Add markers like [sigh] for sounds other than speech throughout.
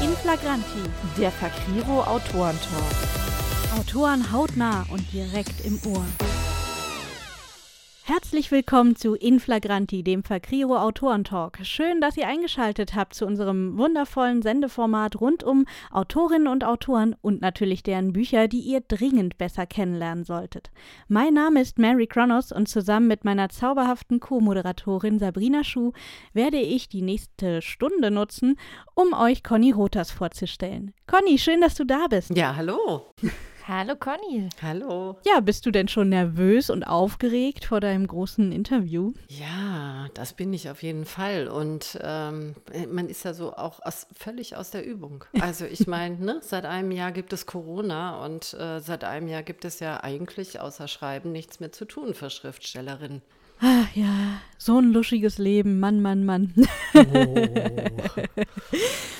In Flagranti, der Fakriro Autorentalk. Autoren hautnah und direkt im Ohr. Herzlich willkommen zu Inflagranti, dem Fakriro Autorentalk. Schön, dass ihr eingeschaltet habt zu unserem wundervollen Sendeformat rund um Autorinnen und Autoren und natürlich deren Bücher, die ihr dringend besser kennenlernen solltet. Mein Name ist Mary Kronos und zusammen mit meiner zauberhaften Co-Moderatorin Sabrina Schuh werde ich die nächste Stunde nutzen, um euch Conny Rotas vorzustellen. Conny, schön, dass du da bist. Ja, hallo. Hallo Conny. Hallo. Ja, bist du denn schon nervös und aufgeregt vor deinem großen Interview? Ja, das bin ich auf jeden Fall. Und ähm, man ist ja so auch aus, völlig aus der Übung. [laughs] Also ich meine, ne, seit einem Jahr gibt es Corona und äh, seit einem Jahr gibt es ja eigentlich außer Schreiben nichts mehr zu tun für Schriftstellerinnen. Ach ja, so ein luschiges Leben, Mann, Mann, Mann. Oh. [laughs]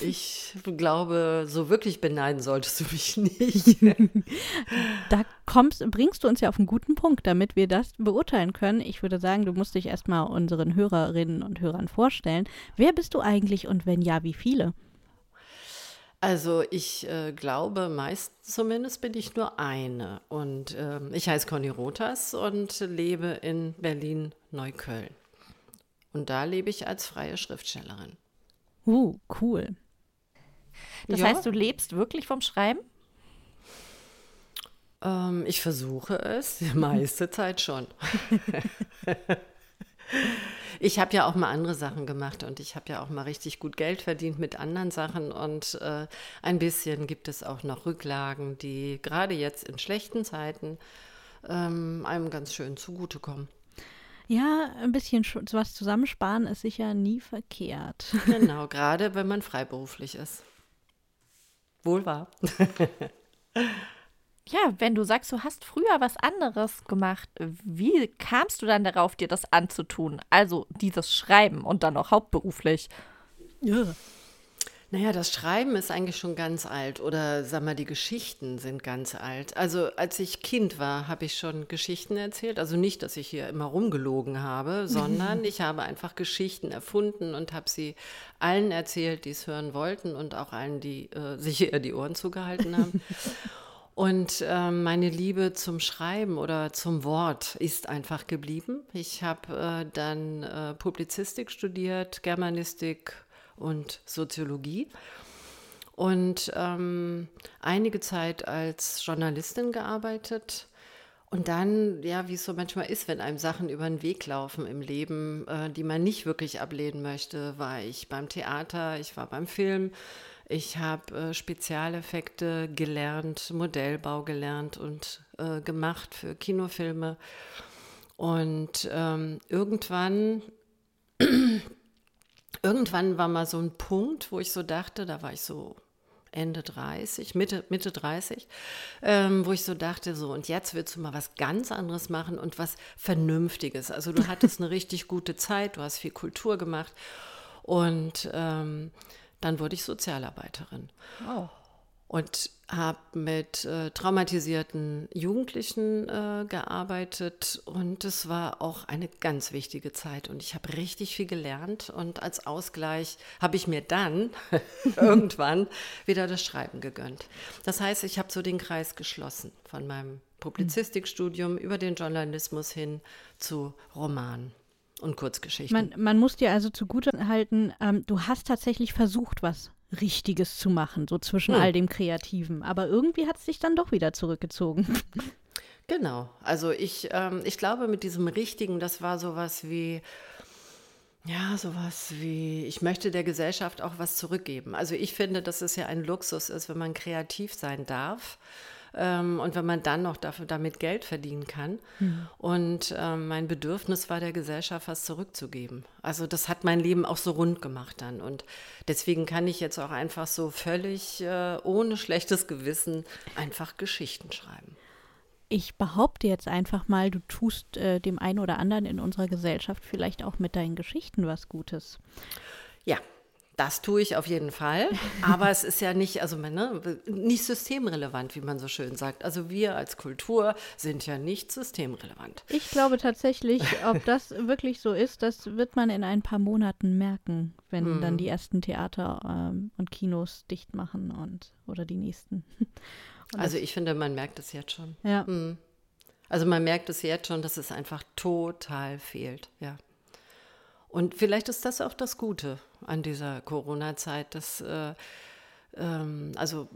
Ich glaube, so wirklich beneiden solltest du mich nicht. [laughs] da kommst, bringst du uns ja auf einen guten Punkt, damit wir das beurteilen können. Ich würde sagen, du musst dich erstmal unseren Hörerinnen und Hörern vorstellen. Wer bist du eigentlich und wenn ja, wie viele? Also ich äh, glaube, meistens zumindest bin ich nur eine. Und äh, ich heiße Conny Rotas und lebe in Berlin-Neukölln. Und da lebe ich als freie Schriftstellerin. Uh, cool. Das ja. heißt, du lebst wirklich vom Schreiben? Ähm, ich versuche es, die meiste Zeit schon. [laughs] [laughs] ich habe ja auch mal andere Sachen gemacht und ich habe ja auch mal richtig gut Geld verdient mit anderen Sachen und äh, ein bisschen gibt es auch noch Rücklagen, die gerade jetzt in schlechten Zeiten ähm, einem ganz schön zugutekommen. Ja, ein bisschen was zusammensparen ist sicher nie verkehrt. [laughs] Genau, gerade wenn man freiberuflich ist. Wohl wahr. [laughs] ja, wenn du sagst, du hast früher was anderes gemacht, wie kamst du dann darauf, dir das anzutun? Also dieses Schreiben und dann auch hauptberuflich. Ja. Naja, das Schreiben ist eigentlich schon ganz alt oder sag mal, die Geschichten sind ganz alt. Also als ich Kind war, habe ich schon Geschichten erzählt. Also nicht, dass ich hier immer rumgelogen habe, [laughs] sondern ich habe einfach Geschichten erfunden und habe sie allen erzählt, die es hören wollten und auch allen, die äh, sich eher die Ohren zugehalten haben. [laughs] Und äh, meine Liebe zum Schreiben oder zum Wort ist einfach geblieben. Ich habe äh, dann äh, Publizistik studiert, Germanistik und Soziologie und ähm, einige Zeit als Journalistin gearbeitet. Und dann, ja, wie es so manchmal ist, wenn einem Sachen über den Weg laufen im Leben, äh, die man nicht wirklich ablehnen möchte, war ich beim Theater, ich war beim Film, ich habe äh, Spezialeffekte gelernt, Modellbau gelernt und äh, gemacht für Kinofilme. Und ähm, irgendwann [clears throat] irgendwann war mal so ein Punkt, wo ich so dachte, da war ich so Ende 30, Mitte, Mitte 30, ähm, wo ich so dachte, so und jetzt willst du mal was ganz anderes machen und was Vernünftiges. Also du hattest eine [laughs] richtig gute Zeit, du hast viel Kultur gemacht und ähm, dann wurde ich Sozialarbeiterin. Oh und habe mit äh, traumatisierten Jugendlichen äh, gearbeitet und es war auch eine ganz wichtige Zeit und ich habe richtig viel gelernt und als Ausgleich habe ich mir dann [laughs] irgendwann wieder das Schreiben gegönnt. Das heißt, ich habe so den Kreis geschlossen von meinem Publizistikstudium über den Journalismus hin zu Romanen und Kurzgeschichten. Man, man muss dir also zugute halten, ähm, du hast tatsächlich versucht, was Richtiges zu machen, so zwischen hm. all dem Kreativen. Aber irgendwie hat es sich dann doch wieder zurückgezogen. [laughs] Genau. Also ich, ähm, ich glaube, mit diesem Richtigen, das war sowas wie, ja, sowas wie, ich möchte der Gesellschaft auch was zurückgeben. Also ich finde, dass es ja ein Luxus ist, wenn man kreativ sein darf ähm, und wenn man dann noch dafür, damit Geld verdienen kann. Mhm. Und ähm, mein Bedürfnis war der Gesellschaft was zurückzugeben. Also das hat mein Leben auch so rund gemacht dann. Und deswegen kann ich jetzt auch einfach so völlig äh, ohne schlechtes Gewissen einfach Geschichten schreiben. Ich behaupte jetzt einfach mal, du tust äh, dem einen oder anderen in unserer Gesellschaft vielleicht auch mit deinen Geschichten was Gutes. Ja, Das tue ich auf jeden Fall. Aber es ist ja nicht, also ne, nicht systemrelevant, wie man so schön sagt. Also wir als Kultur sind ja nicht systemrelevant. Ich glaube tatsächlich, ob das wirklich so ist, das wird man in ein paar Monaten merken, wenn hm. dann die ersten Theater ähm, und Kinos dicht machen und oder die nächsten. [laughs] Und also ich finde, man merkt es jetzt schon. Ja. Hm. Also man merkt es jetzt schon, dass es einfach total fehlt, ja. Und vielleicht ist das auch das Gute an dieser Corona-Zeit, dass äh, ähm, also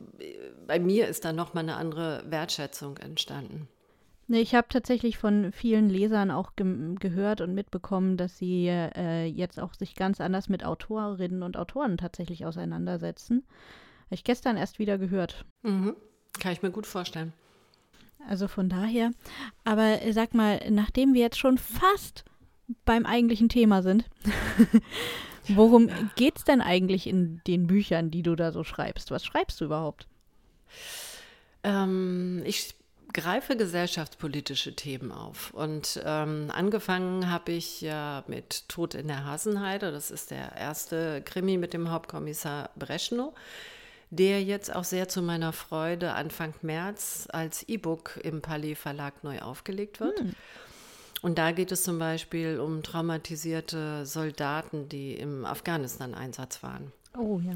bei mir ist da nochmal eine andere Wertschätzung entstanden. Nee, ich habe tatsächlich von vielen Lesern auch ge gehört und mitbekommen, dass sie äh, jetzt auch sich ganz anders mit Autorinnen und Autoren tatsächlich auseinandersetzen. Habe ich gestern erst wieder gehört. Mhm. Kann ich mir gut vorstellen. Also von daher. Aber sag mal, nachdem wir jetzt schon fast beim eigentlichen Thema sind, [laughs] worum geht es denn eigentlich in den Büchern, die du da so schreibst? Was schreibst du überhaupt? Ähm, ich greife gesellschaftspolitische Themen auf. Und ähm, angefangen habe ich ja mit Tod in der Hasenheide. Das ist der erste Krimi mit dem Hauptkommissar Breschnow, der jetzt auch sehr zu meiner Freude Anfang März als E-Book im Palais Verlag neu aufgelegt wird. Hm. Und da geht es zum Beispiel um traumatisierte Soldaten, die im Afghanistan-Einsatz waren. Oh ja.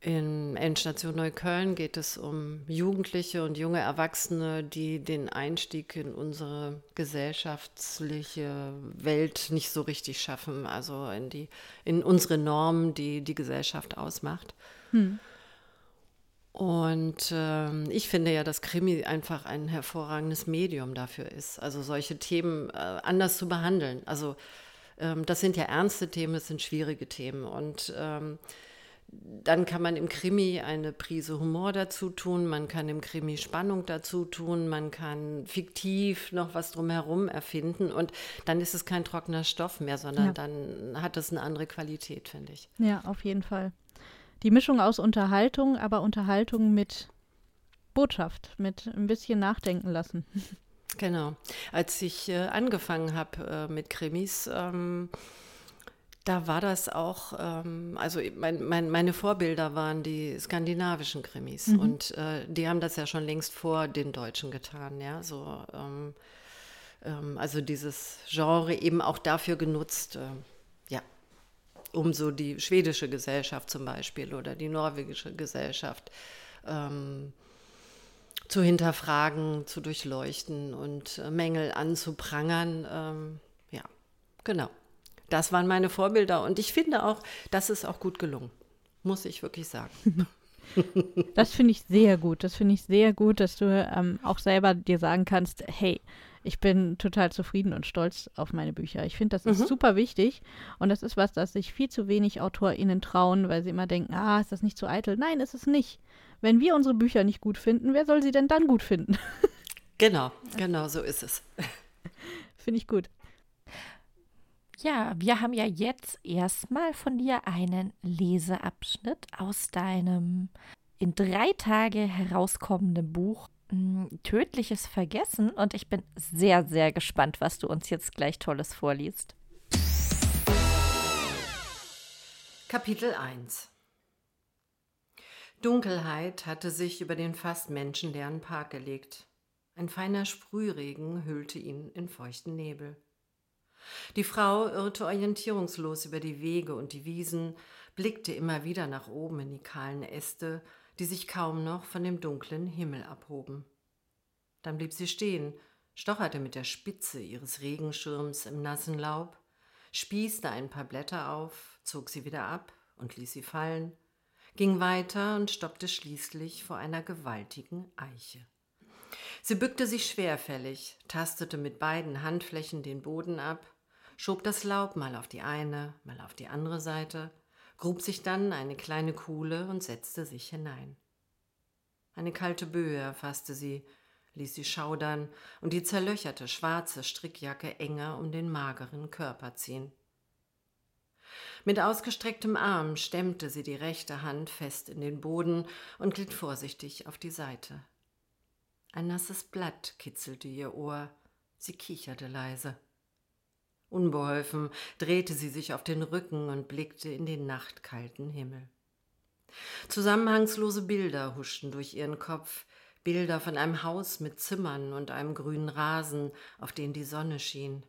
In Endstation Neukölln geht es um Jugendliche und junge Erwachsene, die den Einstieg in unsere gesellschaftliche Welt nicht so richtig schaffen, also in, die, in unsere Normen, die die Gesellschaft ausmacht. Hm. Und ähm, ich finde ja, dass Krimi einfach ein hervorragendes Medium dafür ist, also solche Themen äh, anders zu behandeln. Also ähm, das sind ja ernste Themen, es sind schwierige Themen. Und ähm, dann kann man im Krimi eine Prise Humor dazu tun, man kann im Krimi Spannung dazu tun, man kann fiktiv noch was drumherum erfinden und dann ist es kein trockener Stoff mehr, sondern ja. dann hat es eine andere Qualität, finde ich. Ja, auf jeden Fall die Mischung aus Unterhaltung, aber Unterhaltung mit Botschaft, mit ein bisschen nachdenken lassen. Genau. Als ich äh, angefangen habe äh, mit Krimis, ähm, da war das auch, ähm, also mein, mein, meine Vorbilder waren die skandinavischen Krimis mhm. und äh, die haben das ja schon längst vor den Deutschen getan, ja, so, ähm, ähm also dieses Genre eben auch dafür genutzt, äh, um so die schwedische Gesellschaft zum Beispiel oder die norwegische Gesellschaft ähm, zu hinterfragen, zu durchleuchten und äh, Mängel anzuprangern. Ähm, ja, genau. Das waren meine Vorbilder und ich finde auch, das ist auch gut gelungen, muss ich wirklich sagen. [laughs] [laughs] Das finde ich sehr gut. Das finde ich sehr gut, dass du ähm, auch selber dir sagen kannst, hey, ich bin total zufrieden und stolz auf meine Bücher. Ich finde, das ist mhm. super wichtig und das ist was, das sich viel zu wenig AutorInnen trauen, weil sie immer denken, ah, ist das nicht zu eitel? Nein, ist es nicht. Wenn wir unsere Bücher nicht gut finden, wer soll sie denn dann gut finden? [laughs] Genau, genau so ist es. Finde ich gut. Ja, wir haben ja jetzt erstmal von dir einen Leseabschnitt aus deinem in drei Tage herauskommenden Buch Tödliches Vergessen und ich bin sehr, sehr gespannt, was du uns jetzt gleich Tolles vorliest. Kapitel 1 Dunkelheit hatte sich über den fast menschenleeren Park gelegt. Ein feiner Sprühregen hüllte ihn in feuchten Nebel. Die Frau irrte orientierungslos über die Wege und die Wiesen, blickte immer wieder nach oben in die kahlen Äste die sich kaum noch von dem dunklen Himmel abhoben. Dann blieb sie stehen, stocherte mit der Spitze ihres Regenschirms im nassen Laub, spießte ein paar Blätter auf, zog sie wieder ab und ließ sie fallen, ging weiter und stoppte schließlich vor einer gewaltigen Eiche. Sie bückte sich schwerfällig, tastete mit beiden Handflächen den Boden ab, schob das Laub mal auf die eine, mal auf die andere Seite, grub sich dann eine kleine Kuhle und setzte sich hinein. Eine kalte Böe erfasste sie, ließ sie schaudern und die zerlöcherte schwarze Strickjacke enger um den mageren Körper ziehen. Mit ausgestrecktem Arm stemmte sie die rechte Hand fest in den Boden und glitt vorsichtig auf die Seite. Ein nasses Blatt kitzelte ihr Ohr, sie kicherte leise. Unbeholfen drehte sie sich auf den Rücken und blickte in den nachtkalten Himmel. Zusammenhangslose Bilder huschten durch ihren Kopf, Bilder von einem Haus mit Zimmern und einem grünen Rasen, auf den die Sonne schien.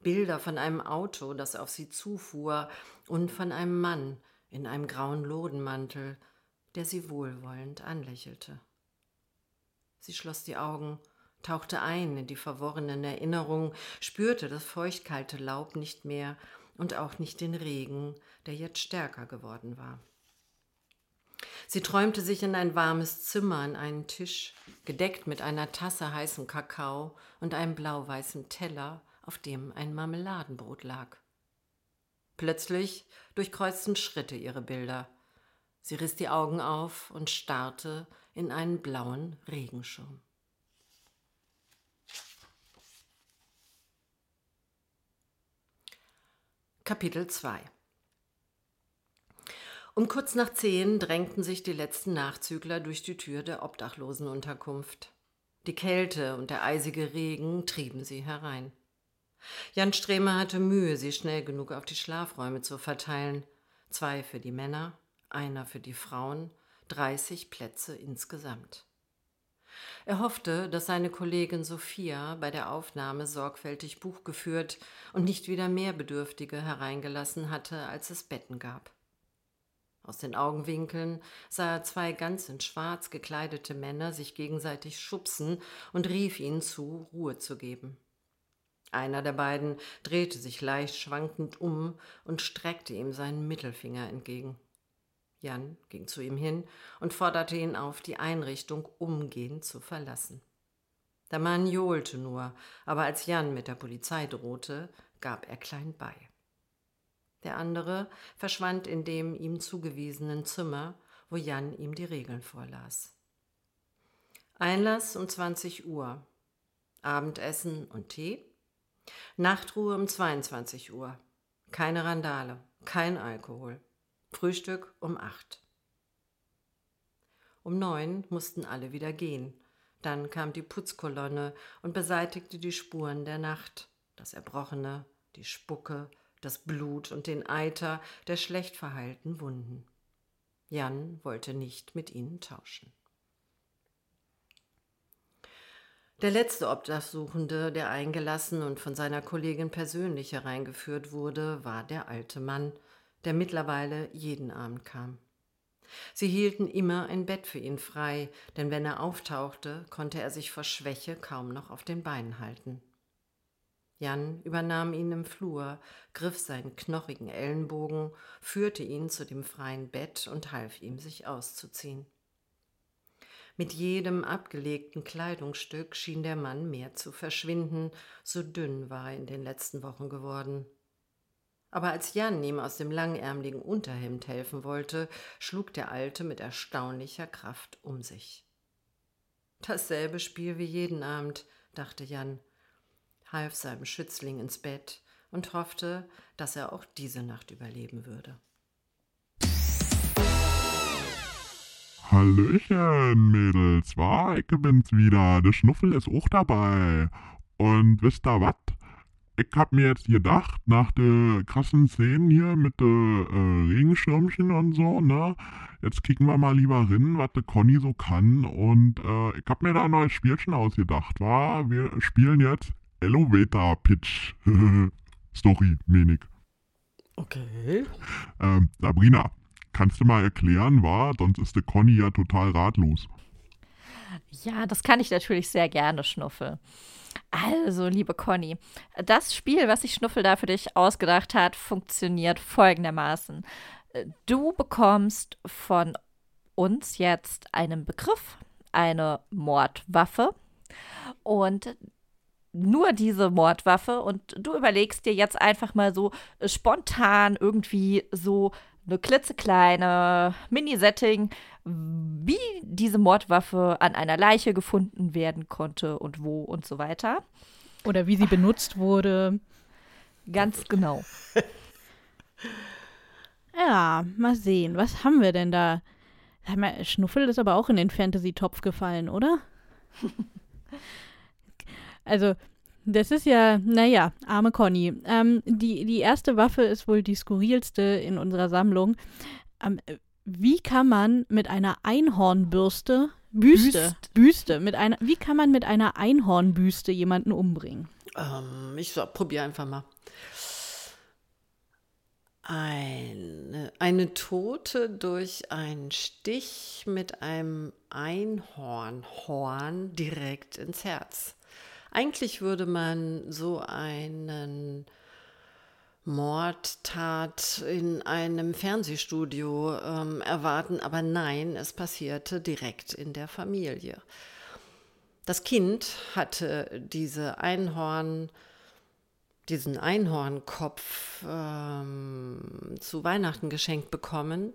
Bilder von einem Auto, das auf sie zufuhr, und von einem Mann in einem grauen Lodenmantel, der sie wohlwollend anlächelte. Sie schloss die Augen tauchte ein in die verworrenen Erinnerungen, spürte das feuchtkalte Laub nicht mehr und auch nicht den Regen, der jetzt stärker geworden war. Sie träumte sich in ein warmes Zimmer an einen Tisch, gedeckt mit einer Tasse heißem Kakao und einem blau-weißen Teller, auf dem ein Marmeladenbrot lag. Plötzlich durchkreuzten Schritte ihre Bilder. Sie riss die Augen auf und starrte in einen blauen Regenschirm. Kapitel 2 Um kurz nach zehn drängten sich die letzten Nachzügler durch die Tür der Obdachlosenunterkunft. Die Kälte und der eisige Regen trieben sie herein. Jan Stremer hatte Mühe, sie schnell genug auf die Schlafräume zu verteilen. Zwei für die Männer, einer für die Frauen, dreißig Plätze insgesamt. Er hoffte, dass seine Kollegin Sophia bei der Aufnahme sorgfältig Buch geführt und nicht wieder mehr Bedürftige hereingelassen hatte, als es Betten gab. Aus den Augenwinkeln sah er zwei ganz in Schwarz gekleidete Männer sich gegenseitig schubsen und rief ihnen zu, Ruhe zu geben. Einer der beiden drehte sich leicht schwankend um und streckte ihm seinen Mittelfinger entgegen. Jan ging zu ihm hin und forderte ihn auf, die Einrichtung umgehend zu verlassen. Der Mann johlte nur, aber als Jan mit der Polizei drohte, gab er klein bei. Der andere verschwand in dem ihm zugewiesenen Zimmer, wo Jan ihm die Regeln vorlas. Einlass um 20 Uhr, Abendessen und Tee, Nachtruhe um 22 Uhr, keine Randale, kein Alkohol. Frühstück um acht. Um neun mussten alle wieder gehen. Dann kam die Putzkolonne und beseitigte die Spuren der Nacht, das Erbrochene, die Spucke, das Blut und den Eiter der schlecht verheilten Wunden. Jan wollte nicht mit ihnen tauschen. Der letzte Obdachsuchende, der eingelassen und von seiner Kollegin persönlich hereingeführt wurde, war der alte Mann, der mittlerweile jeden Abend kam. Sie hielten immer ein Bett für ihn frei, denn wenn er auftauchte, konnte er sich vor Schwäche kaum noch auf den Beinen halten. Jan übernahm ihn im Flur, griff seinen knochigen Ellenbogen, führte ihn zu dem freien Bett und half ihm, sich auszuziehen. Mit jedem abgelegten Kleidungsstück schien der Mann mehr zu verschwinden, so dünn war er in den letzten Wochen geworden. Aber als Jan ihm aus dem langärmeligen Unterhemd helfen wollte, schlug der Alte mit erstaunlicher Kraft um sich. Dasselbe Spiel wie jeden Abend, dachte Jan, half seinem Schützling ins Bett und hoffte, dass er auch diese Nacht überleben würde. Hallöchen, Mädels, war, ich bin's wieder. Der Schnuffel ist auch dabei. Und wisst ihr was? Ich hab mir jetzt gedacht, nach der krassen Szenen hier mit den äh, Regenschirmchen und so, ne, jetzt kicken wir mal lieber rein, was der Conny so kann. Und äh, ich hab mir da ein neues Spielchen ausgedacht, war, wir spielen jetzt Elevator Pitch. [laughs] Story, menig. Okay. Ähm, Sabrina, kannst du mal erklären, war, sonst ist der Conny ja total ratlos. Ja, das kann ich natürlich sehr gerne, Schnuffel. Also, liebe Conny, das Spiel, was sich Schnuffel da für dich ausgedacht hat, funktioniert folgendermaßen. Du bekommst von uns jetzt einen Begriff, eine Mordwaffe und nur diese Mordwaffe und du überlegst dir jetzt einfach mal so spontan irgendwie so eine klitzekleine Mini-Setting, wie diese Mordwaffe an einer Leiche gefunden werden konnte und wo und so weiter. Oder wie sie benutzt wurde. Ganz genau. [laughs] ja, mal sehen. Was haben wir denn da? Schnuffel ist aber auch in den Fantasy-Topf gefallen, oder? [laughs] also, Das ist ja, naja, arme Conny. Ähm, die, die erste Waffe ist wohl die skurrilste in unserer Sammlung. Ähm, wie kann man mit einer Einhornbürste, Büste, Büst. Büste, mit einer, wie kann man mit einer Einhornbüste jemanden umbringen? Ähm, ich so, probiere einfach mal. Eine, eine Tote durch einen Stich mit einem Einhornhorn direkt ins Herz. Eigentlich würde man so einen Mordtat in einem Fernsehstudio ähm, erwarten, aber nein, es passierte direkt in der Familie. Das Kind hatte diese Einhorn, diesen Einhornkopf ähm, zu Weihnachten geschenkt bekommen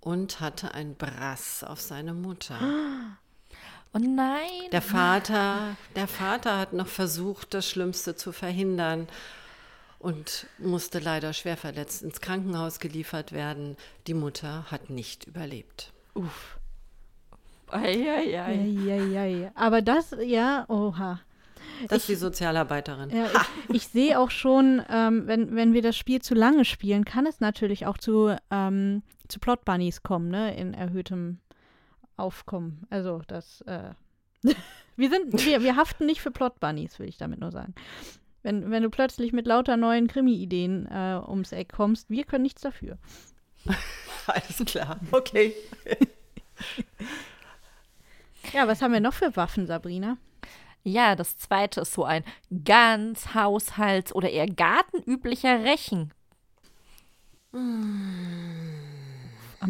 und hatte ein Brass auf seine Mutter. [gasps] Oh nein. Der Vater, der Vater hat noch versucht, das Schlimmste zu verhindern und musste leider schwer verletzt ins Krankenhaus geliefert werden. Die Mutter hat nicht überlebt. Uff. Eieiei. Aber das, ja, oha. Das ist die Sozialarbeiterin. Ja, ich, ich sehe auch schon, ähm, wenn, wenn wir das Spiel zu lange spielen, kann es natürlich auch zu, ähm, zu Plot Bunnies kommen, ne? In erhöhtem Aufkommen. Also das, äh, [laughs] wir sind, wir, wir haften nicht für Plot Bunnies, will ich damit nur sagen. Wenn, wenn du plötzlich mit lauter neuen Krimi-Ideen äh, ums Eck kommst, wir können nichts dafür. [laughs] Alles klar, okay. [laughs] Ja, was haben wir noch für Waffen, Sabrina? Ja, das zweite ist so ein ganz haushalts- oder eher gartenüblicher Rechen. Am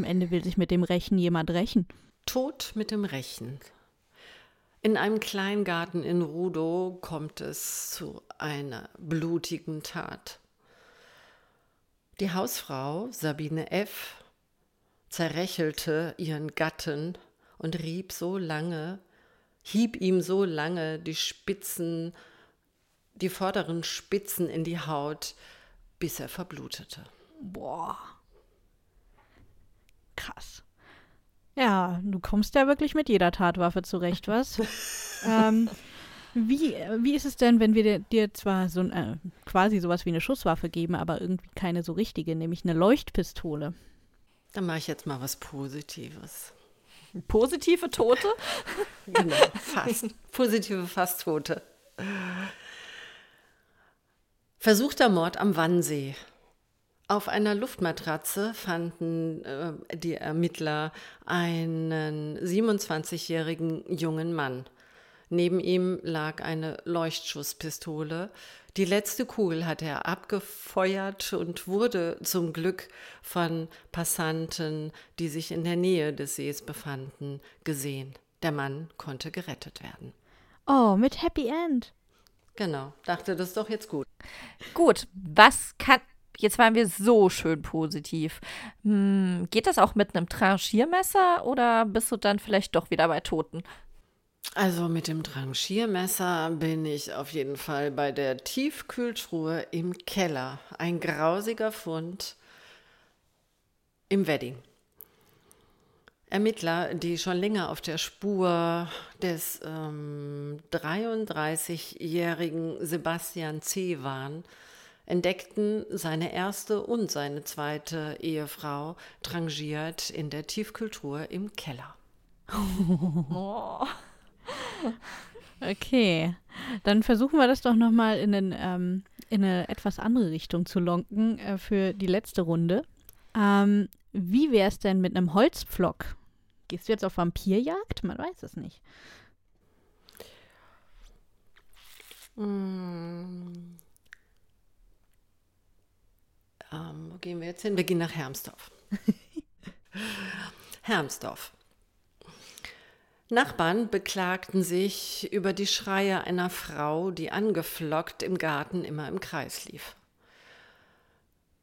Ende will sich mit dem Rechen jemand rächen. Tod mit dem Rechen. In einem Kleingarten in Rudow kommt es zu einer blutigen Tat. Die Hausfrau Sabine F. zerrächelte ihren Gatten und rieb so lange, hieb ihm so lange die Spitzen, die vorderen Spitzen in die Haut, bis er verblutete. Boah. Krass. Ja, du kommst ja wirklich mit jeder Tatwaffe zurecht, was? [laughs] ähm, wie, wie ist es denn, wenn wir dir, dir zwar so äh, quasi sowas wie eine Schusswaffe geben, aber irgendwie keine so richtige, nämlich eine Leuchtpistole? Dann mache ich jetzt mal was Positives. Positive Tote? [laughs] Genau, fast. Positive Fasttote. Versuchter Mord am Wannsee. Auf einer Luftmatratze fanden äh, die Ermittler einen 27-jährigen jungen Mann. Neben ihm lag eine Leuchtschusspistole. Die letzte Kugel hatte er abgefeuert und wurde zum Glück von Passanten, die sich in der Nähe des Sees befanden, gesehen. Der Mann konnte gerettet werden. Oh, mit Happy End. Genau, dachte das ist doch jetzt gut. Gut, was kann. Jetzt waren wir so schön positiv. Hm, geht das auch mit einem Tranchiermesser oder bist du dann vielleicht doch wieder bei Toten? Also mit dem Tranchiermesser bin ich auf jeden Fall bei der Tiefkühltruhe im Keller. Ein grausiger Fund im Wedding. Ermittler, die schon länger auf der Spur des ähm, 33-jährigen Sebastian C. waren, entdeckten seine erste und seine zweite Ehefrau trangiert in der Tiefkühltruhe im Keller. Oh. Okay, dann versuchen wir das doch nochmal in, den, ähm, in eine etwas andere Richtung zu lonken äh, für die letzte Runde. Ähm, wie wäre es denn mit einem Holzpflock? Gehst du jetzt auf Vampirjagd? Man weiß es nicht. Mm. Ähm, wo gehen wir jetzt hin? Wir gehen nach Hermsdorf. [laughs] Hermsdorf. Nachbarn beklagten sich über die Schreie einer Frau, die angeflockt im Garten immer im Kreis lief.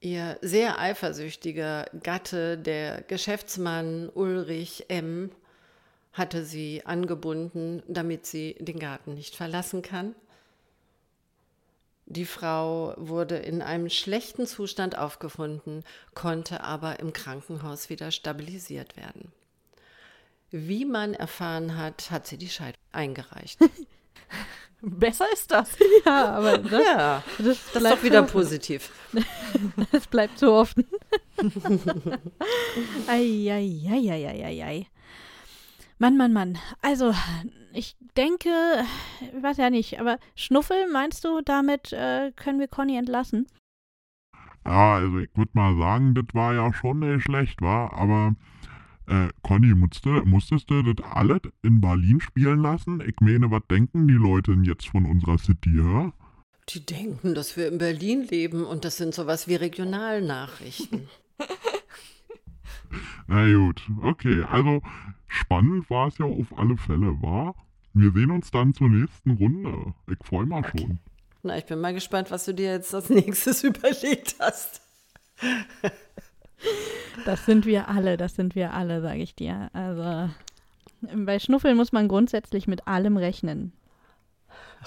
Ihr sehr eifersüchtiger Gatte, der Geschäftsmann Ulrich M., hatte sie angebunden, damit sie den Garten nicht verlassen kann. Die Frau wurde in einem schlechten Zustand aufgefunden, konnte aber im Krankenhaus wieder stabilisiert werden. Wie man erfahren hat, hat sie die Scheidung eingereicht. [laughs] Besser ist das. [laughs] Ja, aber [laughs] das, Ja, das, das ist bleibt doch wieder so, positiv. das bleibt so offen. Eieieiei. Mann, Mann, Mann. Also, ich denke, ich weiß ja nicht, aber Schnuffel, meinst du, damit äh, können wir Conny entlassen? Ja, also ich würde mal sagen, das war ja schon nicht schlecht, war. Aber, äh, Conny, musste, musstest du das alles in Berlin spielen lassen? Ich meine, was denken die Leute denn jetzt von unserer City, hä? Die denken, dass wir in Berlin leben und das sind sowas wie Regionalnachrichten. [laughs] Na gut, okay. Also, spannend war es ja auf alle Fälle, war. Wir sehen uns dann zur nächsten Runde. Ich freue mich schon. Na, ich bin mal gespannt, was du dir jetzt als nächstes [laughs] überlegt hast. Das sind wir alle, das sind wir alle, sage ich dir. Also, bei Schnuffel muss man grundsätzlich mit allem rechnen.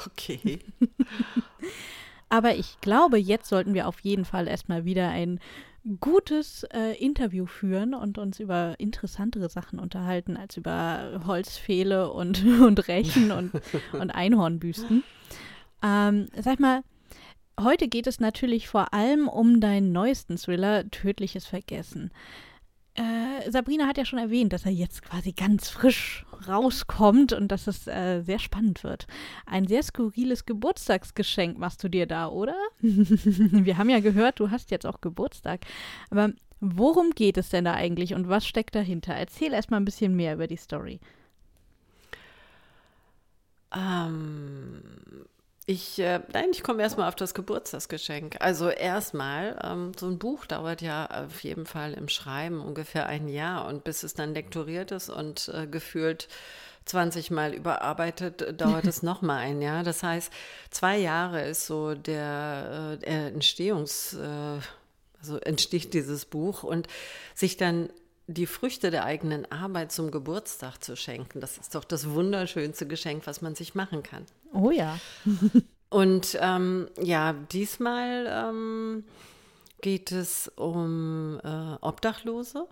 Okay. [laughs] Aber ich glaube, jetzt sollten wir auf jeden Fall erstmal wieder ein gutes äh, Interview führen und uns über interessantere Sachen unterhalten als über Holzpfähle und, [laughs] und Rechen und, [laughs] und Einhornbüsten. Ähm, sag mal, heute geht es natürlich vor allem um deinen neuesten Thriller, Tödliches Vergessen. Äh, Sabrina hat ja schon erwähnt, dass er jetzt quasi ganz frisch rauskommt und dass es äh, sehr spannend wird. Ein sehr skurriles Geburtstagsgeschenk machst du dir da, oder? [laughs] Wir haben ja gehört, du hast jetzt auch Geburtstag. Aber worum geht es denn da eigentlich und was steckt dahinter? Erzähl erstmal ein bisschen mehr über die Story. Ähm, ich, äh, nein, ich komme erstmal auf das Geburtstagsgeschenk. Also erstmal, ähm, so ein Buch dauert ja auf jeden Fall im Schreiben ungefähr ein Jahr und bis es dann lektoriert ist und äh, gefühlt 20 Mal überarbeitet, äh, dauert es [laughs] nochmal ein Jahr. Das heißt, zwei Jahre ist so der, äh, Entstehungs, äh, also entsteht dieses Buch und sich dann die Früchte der eigenen Arbeit zum Geburtstag zu schenken, das ist doch das wunderschönste Geschenk, was man sich machen kann. Oh ja. [laughs] Und ähm, ja, diesmal ähm, geht es um äh, Obdachlose.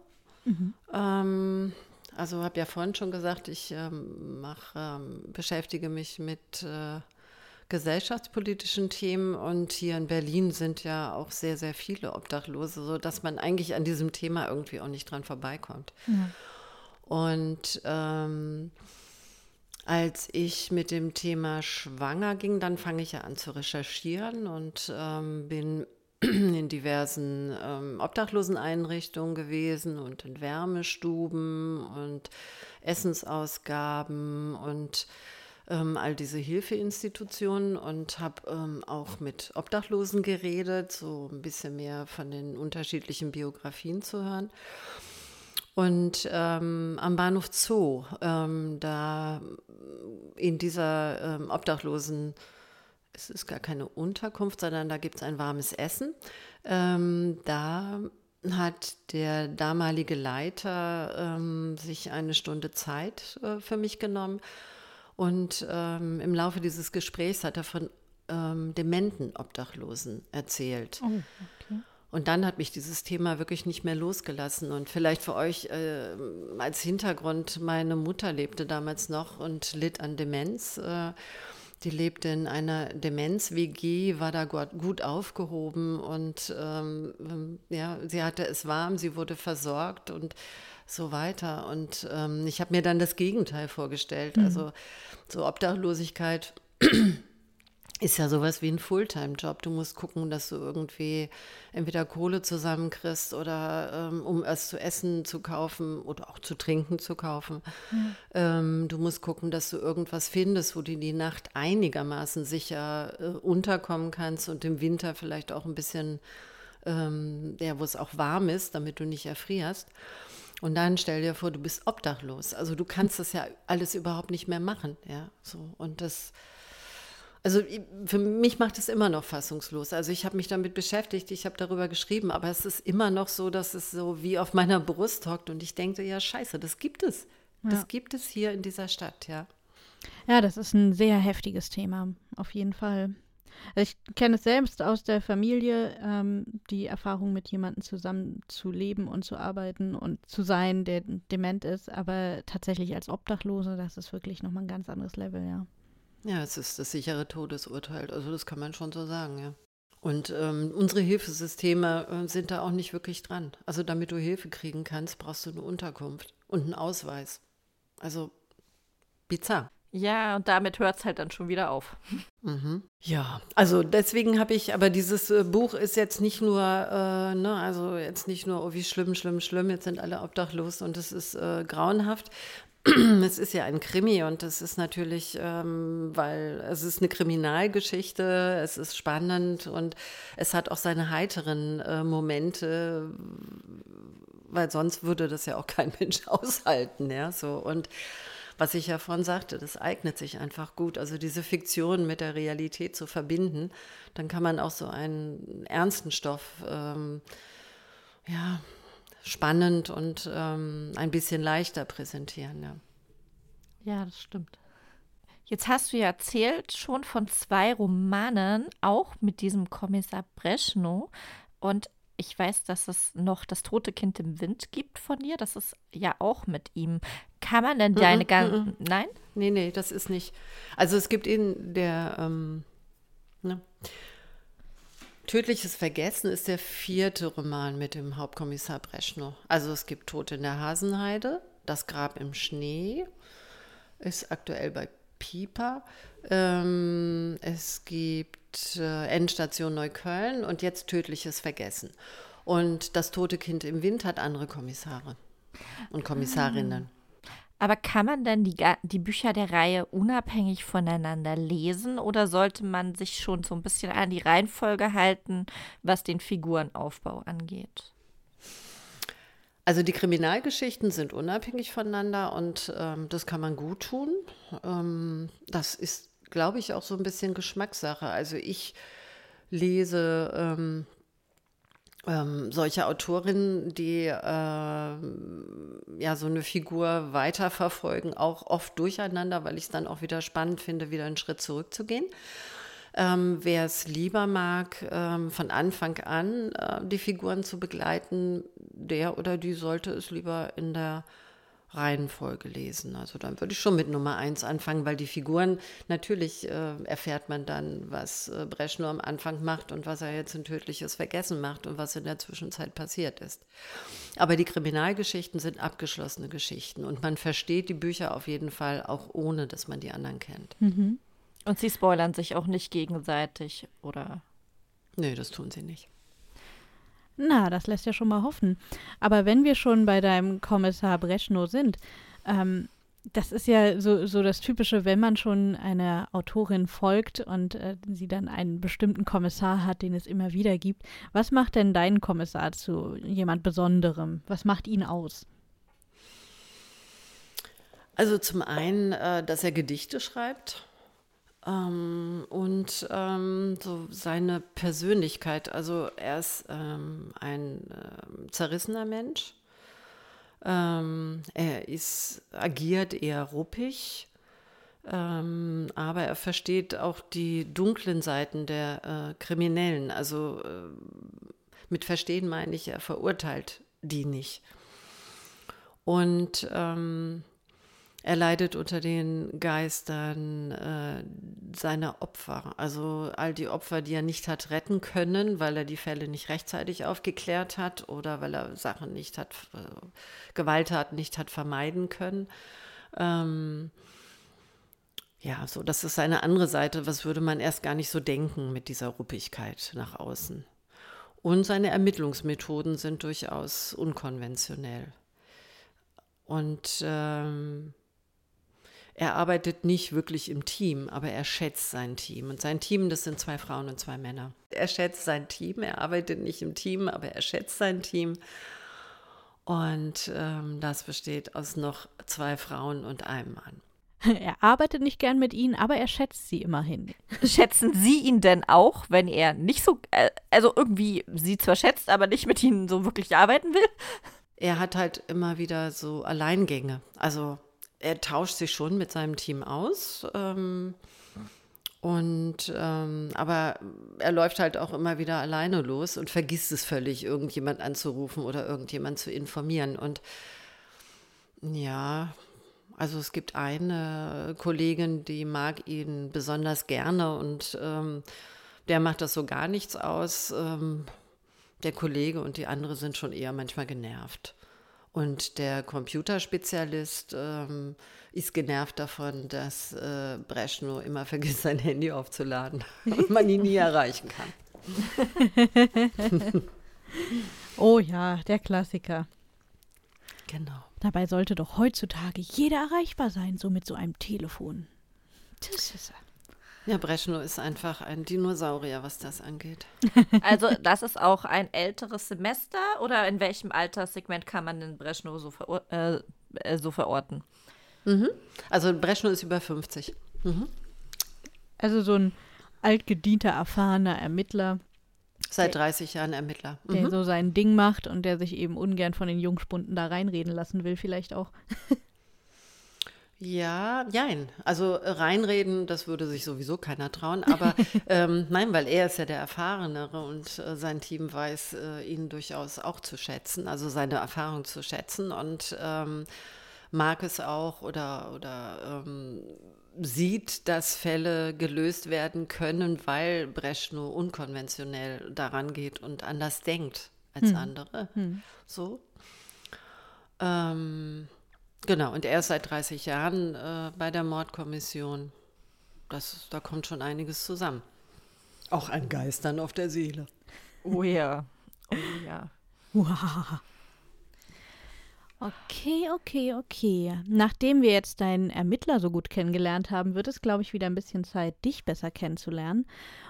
Ähm, also habe ja vorhin schon gesagt, ich ähm, mach, ähm, beschäftige mich mit äh, gesellschaftspolitischen Themen und hier in Berlin sind ja auch sehr, sehr viele Obdachlose, sodass man eigentlich an diesem Thema irgendwie auch nicht dran vorbeikommt. Und ähm, als ich mit dem Thema schwanger ging, dann fange ich ja an zu recherchieren und ähm, bin [clears throat] in diversen ähm, Obdachloseneinrichtungen gewesen und in Wärmestuben und Essensausgaben und ähm, all diese Hilfeinstitutionen und habe ähm, auch mit Obdachlosen geredet, so ein bisschen mehr von den unterschiedlichen Biografien zu hören. Und ähm, am Bahnhof Zoo, ähm, da in dieser ähm, Obdachlosen, es ist gar keine Unterkunft, sondern da gibt es ein warmes Essen. Ähm, da hat der damalige Leiter ähm, sich eine Stunde Zeit äh, für mich genommen. Und ähm, im Laufe dieses Gesprächs hat er von dementen Obdachlosen erzählt. Oh, okay. Und dann hat mich dieses Thema wirklich nicht mehr losgelassen. Und vielleicht für euch äh, als Hintergrund, meine Mutter lebte damals noch und litt an Demenz. Äh, die lebte in einer Demenz-WG, war da gut, aufgehoben und ähm, ja, sie hatte es warm, sie wurde versorgt und so weiter. Und ähm, ich habe mir dann das Gegenteil vorgestellt. Also so Obdachlosigkeit ist ja sowas wie ein Fulltime-Job. Du musst gucken, dass du irgendwie entweder Kohle zusammenkriegst oder ähm, um es zu essen zu kaufen oder auch zu trinken zu kaufen. Ähm, du musst gucken, dass du irgendwas findest, wo du die Nacht einigermaßen sicher äh, unterkommen kannst und im Winter vielleicht auch ein bisschen, ähm, ja, wo es auch warm ist, damit du nicht erfrierst. Und dann stell dir vor, du bist obdachlos. Also du kannst das ja alles überhaupt nicht mehr machen, ja. So und das also für mich macht es immer noch fassungslos. Also ich habe mich damit beschäftigt, ich habe darüber geschrieben, aber es ist immer noch so, dass es so wie auf meiner Brust hockt und ich denke, ja scheiße, das gibt es. Ja. Das gibt es hier in dieser Stadt, ja. Ja, das ist ein sehr heftiges Thema, auf jeden Fall. Also ich kenne es selbst aus der Familie, ähm, die Erfahrung mit jemandem zusammen zu leben und zu arbeiten und zu sein, der dement ist, aber tatsächlich als Obdachlose, das ist wirklich nochmal ein ganz anderes Level, ja. Ja, es ist das sichere Todesurteil. Also das kann man schon so sagen, ja. Und ähm, unsere Hilfesysteme äh, sind da auch nicht wirklich dran. Also damit du Hilfe kriegen kannst, brauchst du eine Unterkunft und einen Ausweis. Also bizarr. Ja, und damit hört es halt dann schon wieder auf. [laughs] Mhm. Ja, also deswegen habe ich, aber dieses äh, Buch ist jetzt nicht nur, äh, ne, also jetzt nicht nur, oh wie schlimm, schlimm, schlimm, jetzt sind alle obdachlos und es ist äh, grauenhaft. [clears throat] es ist ja ein Krimi und es ist natürlich, ähm, weil es ist eine Kriminalgeschichte, es ist spannend und es hat auch seine heiteren äh, Momente, weil sonst würde das ja auch kein [laughs] Mensch aushalten, ja, so und was ich ja vorhin sagte, das eignet sich einfach gut. Also diese Fiktion mit der Realität zu verbinden, dann kann man auch so einen ernsten Stoff, ähm, ja, spannend und ähm, ein bisschen leichter präsentieren. Ja. ja, das stimmt. Jetzt hast du ja erzählt schon von zwei Romanen, auch mit diesem Kommissar Breschnow. Und ich weiß, dass es noch das tote Kind im Wind gibt von dir. Das ist ja auch mit ihm. Kann man denn deine mm ganzen. Mm Nein? Nee, nee, das ist nicht. Also es gibt in der ähm, ne? Tödliches Vergessen ist der vierte Roman mit dem Hauptkommissar Breschnow. Also es gibt Tote in der Hasenheide, Das Grab im Schnee, ist aktuell bei Pieper. Ähm, es gibt äh, Endstation Neukölln und jetzt Tödliches Vergessen. Und das tote Kind im Wind hat andere Kommissare und Kommissarinnen. Aber kann man denn die, die Bücher der Reihe unabhängig voneinander lesen oder sollte man sich schon so ein bisschen an die Reihenfolge halten, was den Figurenaufbau angeht? Also die Kriminalgeschichten sind unabhängig voneinander und ähm, das kann man gut tun. Ähm, das ist, glaube ich, auch so ein bisschen Geschmackssache. Also ich lese ähm, ähm, solche Autorinnen, die äh, ja so eine Figur weiterverfolgen, auch oft durcheinander, weil ich es dann auch wieder spannend finde, wieder einen Schritt zurückzugehen. Ähm, Wer es lieber mag, ähm, von Anfang an äh, die Figuren zu begleiten, der oder die sollte es lieber in der Reihenfolge lesen. Also dann würde ich schon mit Nummer eins anfangen, weil die Figuren, natürlich äh, erfährt man dann, was äh, Bresch nur am Anfang macht und was er jetzt in tödliches Vergessen macht und was in der Zwischenzeit passiert ist. Aber die Kriminalgeschichten sind abgeschlossene Geschichten und man versteht die Bücher auf jeden Fall auch ohne, dass man die anderen kennt. Mhm. Und sie spoilern sich auch nicht gegenseitig, oder? Nee, das tun sie nicht. Na, das lässt ja schon mal hoffen. Aber wenn wir schon bei deinem Kommissar Breschnow sind, ähm, das ist ja so, so das Typische, wenn man schon einer Autorin folgt und äh, sie dann einen bestimmten Kommissar hat, den es immer wieder gibt. Was macht denn dein Kommissar zu jemand Besonderem? Was macht ihn aus? Also zum einen, äh, dass er Gedichte schreibt ähm, und ähm, so seine Persönlichkeit, also er ist ähm, ein äh, zerrissener Mensch. Ähm, er ist, agiert eher ruppig, ähm, aber er versteht auch die dunklen Seiten der äh, Kriminellen. Also äh, mit Verstehen meine ich, er verurteilt die nicht. Und ähm, er leidet unter den Geistern äh, seiner Opfer, also all die Opfer, die er nicht hat retten können, weil er die Fälle nicht rechtzeitig aufgeklärt hat oder weil er Sachen nicht hat, äh, Gewalttaten nicht hat vermeiden können. Ähm, ja, so, das ist eine andere Seite, was würde man erst gar nicht so denken mit dieser Ruppigkeit nach außen. Und seine Ermittlungsmethoden sind durchaus unkonventionell. Und ähm, er arbeitet nicht wirklich im Team, aber er schätzt sein Team. Und sein Team, das sind zwei Frauen und zwei Männer. Er schätzt sein Team, er arbeitet nicht im Team, aber er schätzt sein Team. Und ähm, das besteht aus noch zwei Frauen und einem Mann. [laughs] Er arbeitet nicht gern mit ihnen, aber er schätzt sie immerhin. [laughs] Schätzen Sie ihn denn auch, wenn er nicht so, äh, also irgendwie sie zwar schätzt, aber nicht mit ihnen so wirklich arbeiten will? Er hat halt immer wieder so Alleingänge. Also er tauscht sich schon mit seinem Team aus. Ähm, und ähm, aber er läuft halt auch immer wieder alleine los und vergisst es völlig, irgendjemand anzurufen oder irgendjemand zu informieren. Und ja, Also es gibt eine Kollegin, die mag ihn besonders gerne und ähm, der macht das so gar nichts aus. Ähm, der Kollege und die andere sind schon eher manchmal genervt. Und der Computerspezialist ähm, ist genervt davon, dass äh, Breschno immer vergisst, sein Handy aufzuladen [laughs] und man ihn nie erreichen kann. [laughs] [laughs] oh ja, der Klassiker. Genau. Dabei sollte doch heutzutage jeder erreichbar sein, so mit so einem Telefon. Das ist ja, Breschno ist einfach ein Dinosaurier, was das angeht. [laughs] Also das ist auch ein älteres Semester oder in welchem Alterssegment kann man den Breschno so, veror äh, äh, so verorten? Mhm. Also Breschno ist über 50. Mhm. Also so ein altgedienter, erfahrener Ermittler. Seit 30 Jahren Ermittler. Mhm. Der so sein Ding macht und der sich eben ungern von den Jungspunden da reinreden lassen will, vielleicht auch. [laughs] Ja, jein. Also äh, reinreden, das würde sich sowieso keiner trauen. Aber [laughs] ähm, nein, weil er ist ja der Erfahrenere und äh, sein Team weiß äh, ihn durchaus auch zu schätzen, also seine Erfahrung zu schätzen und ähm, mag es auch oder, oder ähm, sieht, dass Fälle gelöst werden können, weil Breschno unkonventionell daran geht und anders denkt als hm. andere. Hm. So. Ähm, Genau, und er ist seit 30 Jahren äh, bei der Mordkommission. Das, da kommt schon einiges zusammen. Auch ein Geistern auf der Seele. Oh ja. Oh ja. Wow. Okay, okay, okay. Nachdem wir jetzt deinen Ermittler so gut kennengelernt haben, wird es, glaube ich, wieder ein bisschen Zeit, dich besser kennenzulernen.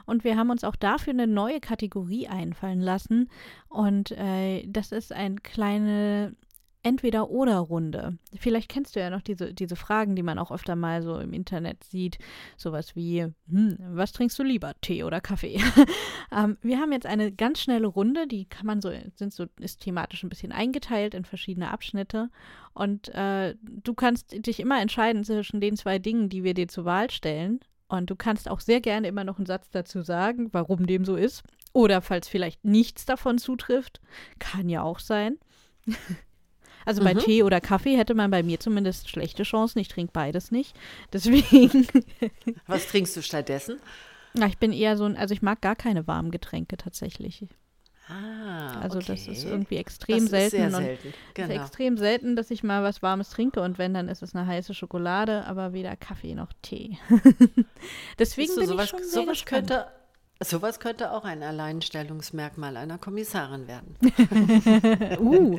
Und wir haben uns auch dafür eine neue Kategorie einfallen lassen. Und äh, das ist eine kleine Entweder-Oder-Runde. Vielleicht kennst du ja noch diese, diese Fragen, die man auch öfter mal so im Internet sieht. Sowas wie, hm, was trinkst du lieber, Tee oder Kaffee? [laughs] ähm, wir haben jetzt eine ganz schnelle Runde, die kann man so, sind so, ist thematisch ein bisschen eingeteilt in verschiedene Abschnitte. Und äh, du kannst dich immer entscheiden zwischen den zwei Dingen, die wir dir zur Wahl stellen. Und du kannst auch sehr gerne immer noch einen Satz dazu sagen, warum dem so ist. Oder falls vielleicht nichts davon zutrifft, kann ja auch sein. [laughs] Also bei mhm. Tee oder Kaffee hätte man bei mir zumindest schlechte Chancen. Ich trinke beides nicht. Deswegen. [laughs] Was trinkst du stattdessen? Na, ich bin eher so ein, also ich mag gar keine warmen Getränke tatsächlich. Ah, also okay. das ist irgendwie extrem das selten. Ist sehr selten. Genau. Es ist extrem selten, dass ich mal was Warmes trinke und wenn, dann ist es eine heiße Schokolade, aber weder Kaffee noch Tee. [laughs] Deswegen du, bin sowas, ich schon sehr sowas könnte Sowas könnte auch ein Alleinstellungsmerkmal einer Kommissarin werden. [laughs] uh,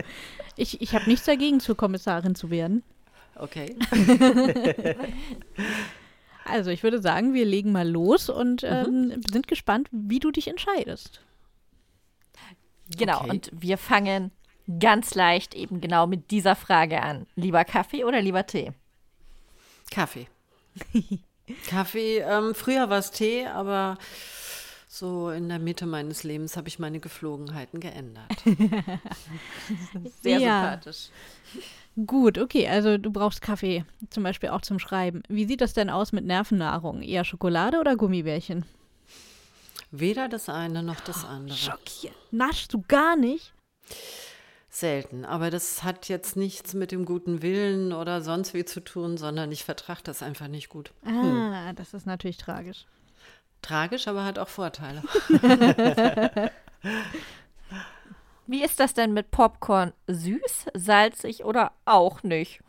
ich, ich habe nichts dagegen, zur Kommissarin zu werden. Okay. [laughs] also ich würde sagen, wir legen mal los und mhm. ähm, mhm. sind gespannt, wie du dich entscheidest. Genau, okay. und wir fangen ganz leicht eben genau mit dieser Frage an. Lieber Kaffee oder lieber Tee? Kaffee. [laughs] Kaffee, ähm, früher war es Tee, aber so in der Mitte meines Lebens habe ich meine Geflogenheiten geändert. [laughs] Sehr ja. sympathisch. Gut, okay, also du brauchst Kaffee, zum Beispiel auch zum Schreiben. Wie sieht das denn aus mit Nervennahrung? Eher Schokolade oder Gummibärchen? Weder das eine noch das andere. Schockiert. Naschst du gar nicht? Selten, aber das hat jetzt nichts mit dem guten Willen oder sonst wie zu tun, sondern ich vertrage das einfach nicht gut. Ah, hm. das ist natürlich tragisch. Tragisch, aber hat auch Vorteile. [laughs] Wie ist das denn mit Popcorn? Süß, salzig oder auch nicht?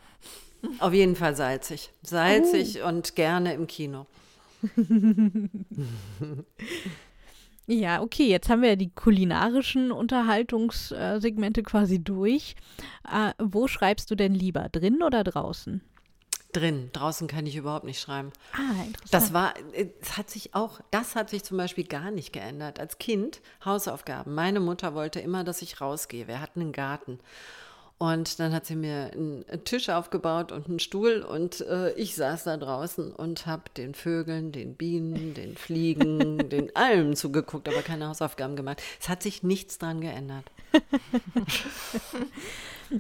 Auf jeden Fall salzig. Salzig uh. und gerne im Kino. [laughs] ja, okay, jetzt haben wir ja die kulinarischen Unterhaltungssegmente quasi durch. Äh, wo schreibst du denn lieber, drin oder draußen? Drin. Draußen kann ich überhaupt nicht schreiben. Ah, interessant. Das war, es hat sich auch, das hat sich zum Beispiel gar nicht geändert. Als Kind Hausaufgaben. Meine Mutter wollte immer, dass ich rausgehe. Wir hatten einen Garten. Und dann hat sie mir einen Tisch aufgebaut und einen Stuhl und äh, ich saß da draußen und habe den Vögeln, den Bienen, den Fliegen, [laughs] den Almen zugeguckt, aber keine Hausaufgaben gemacht. Es hat sich nichts dran geändert. [laughs]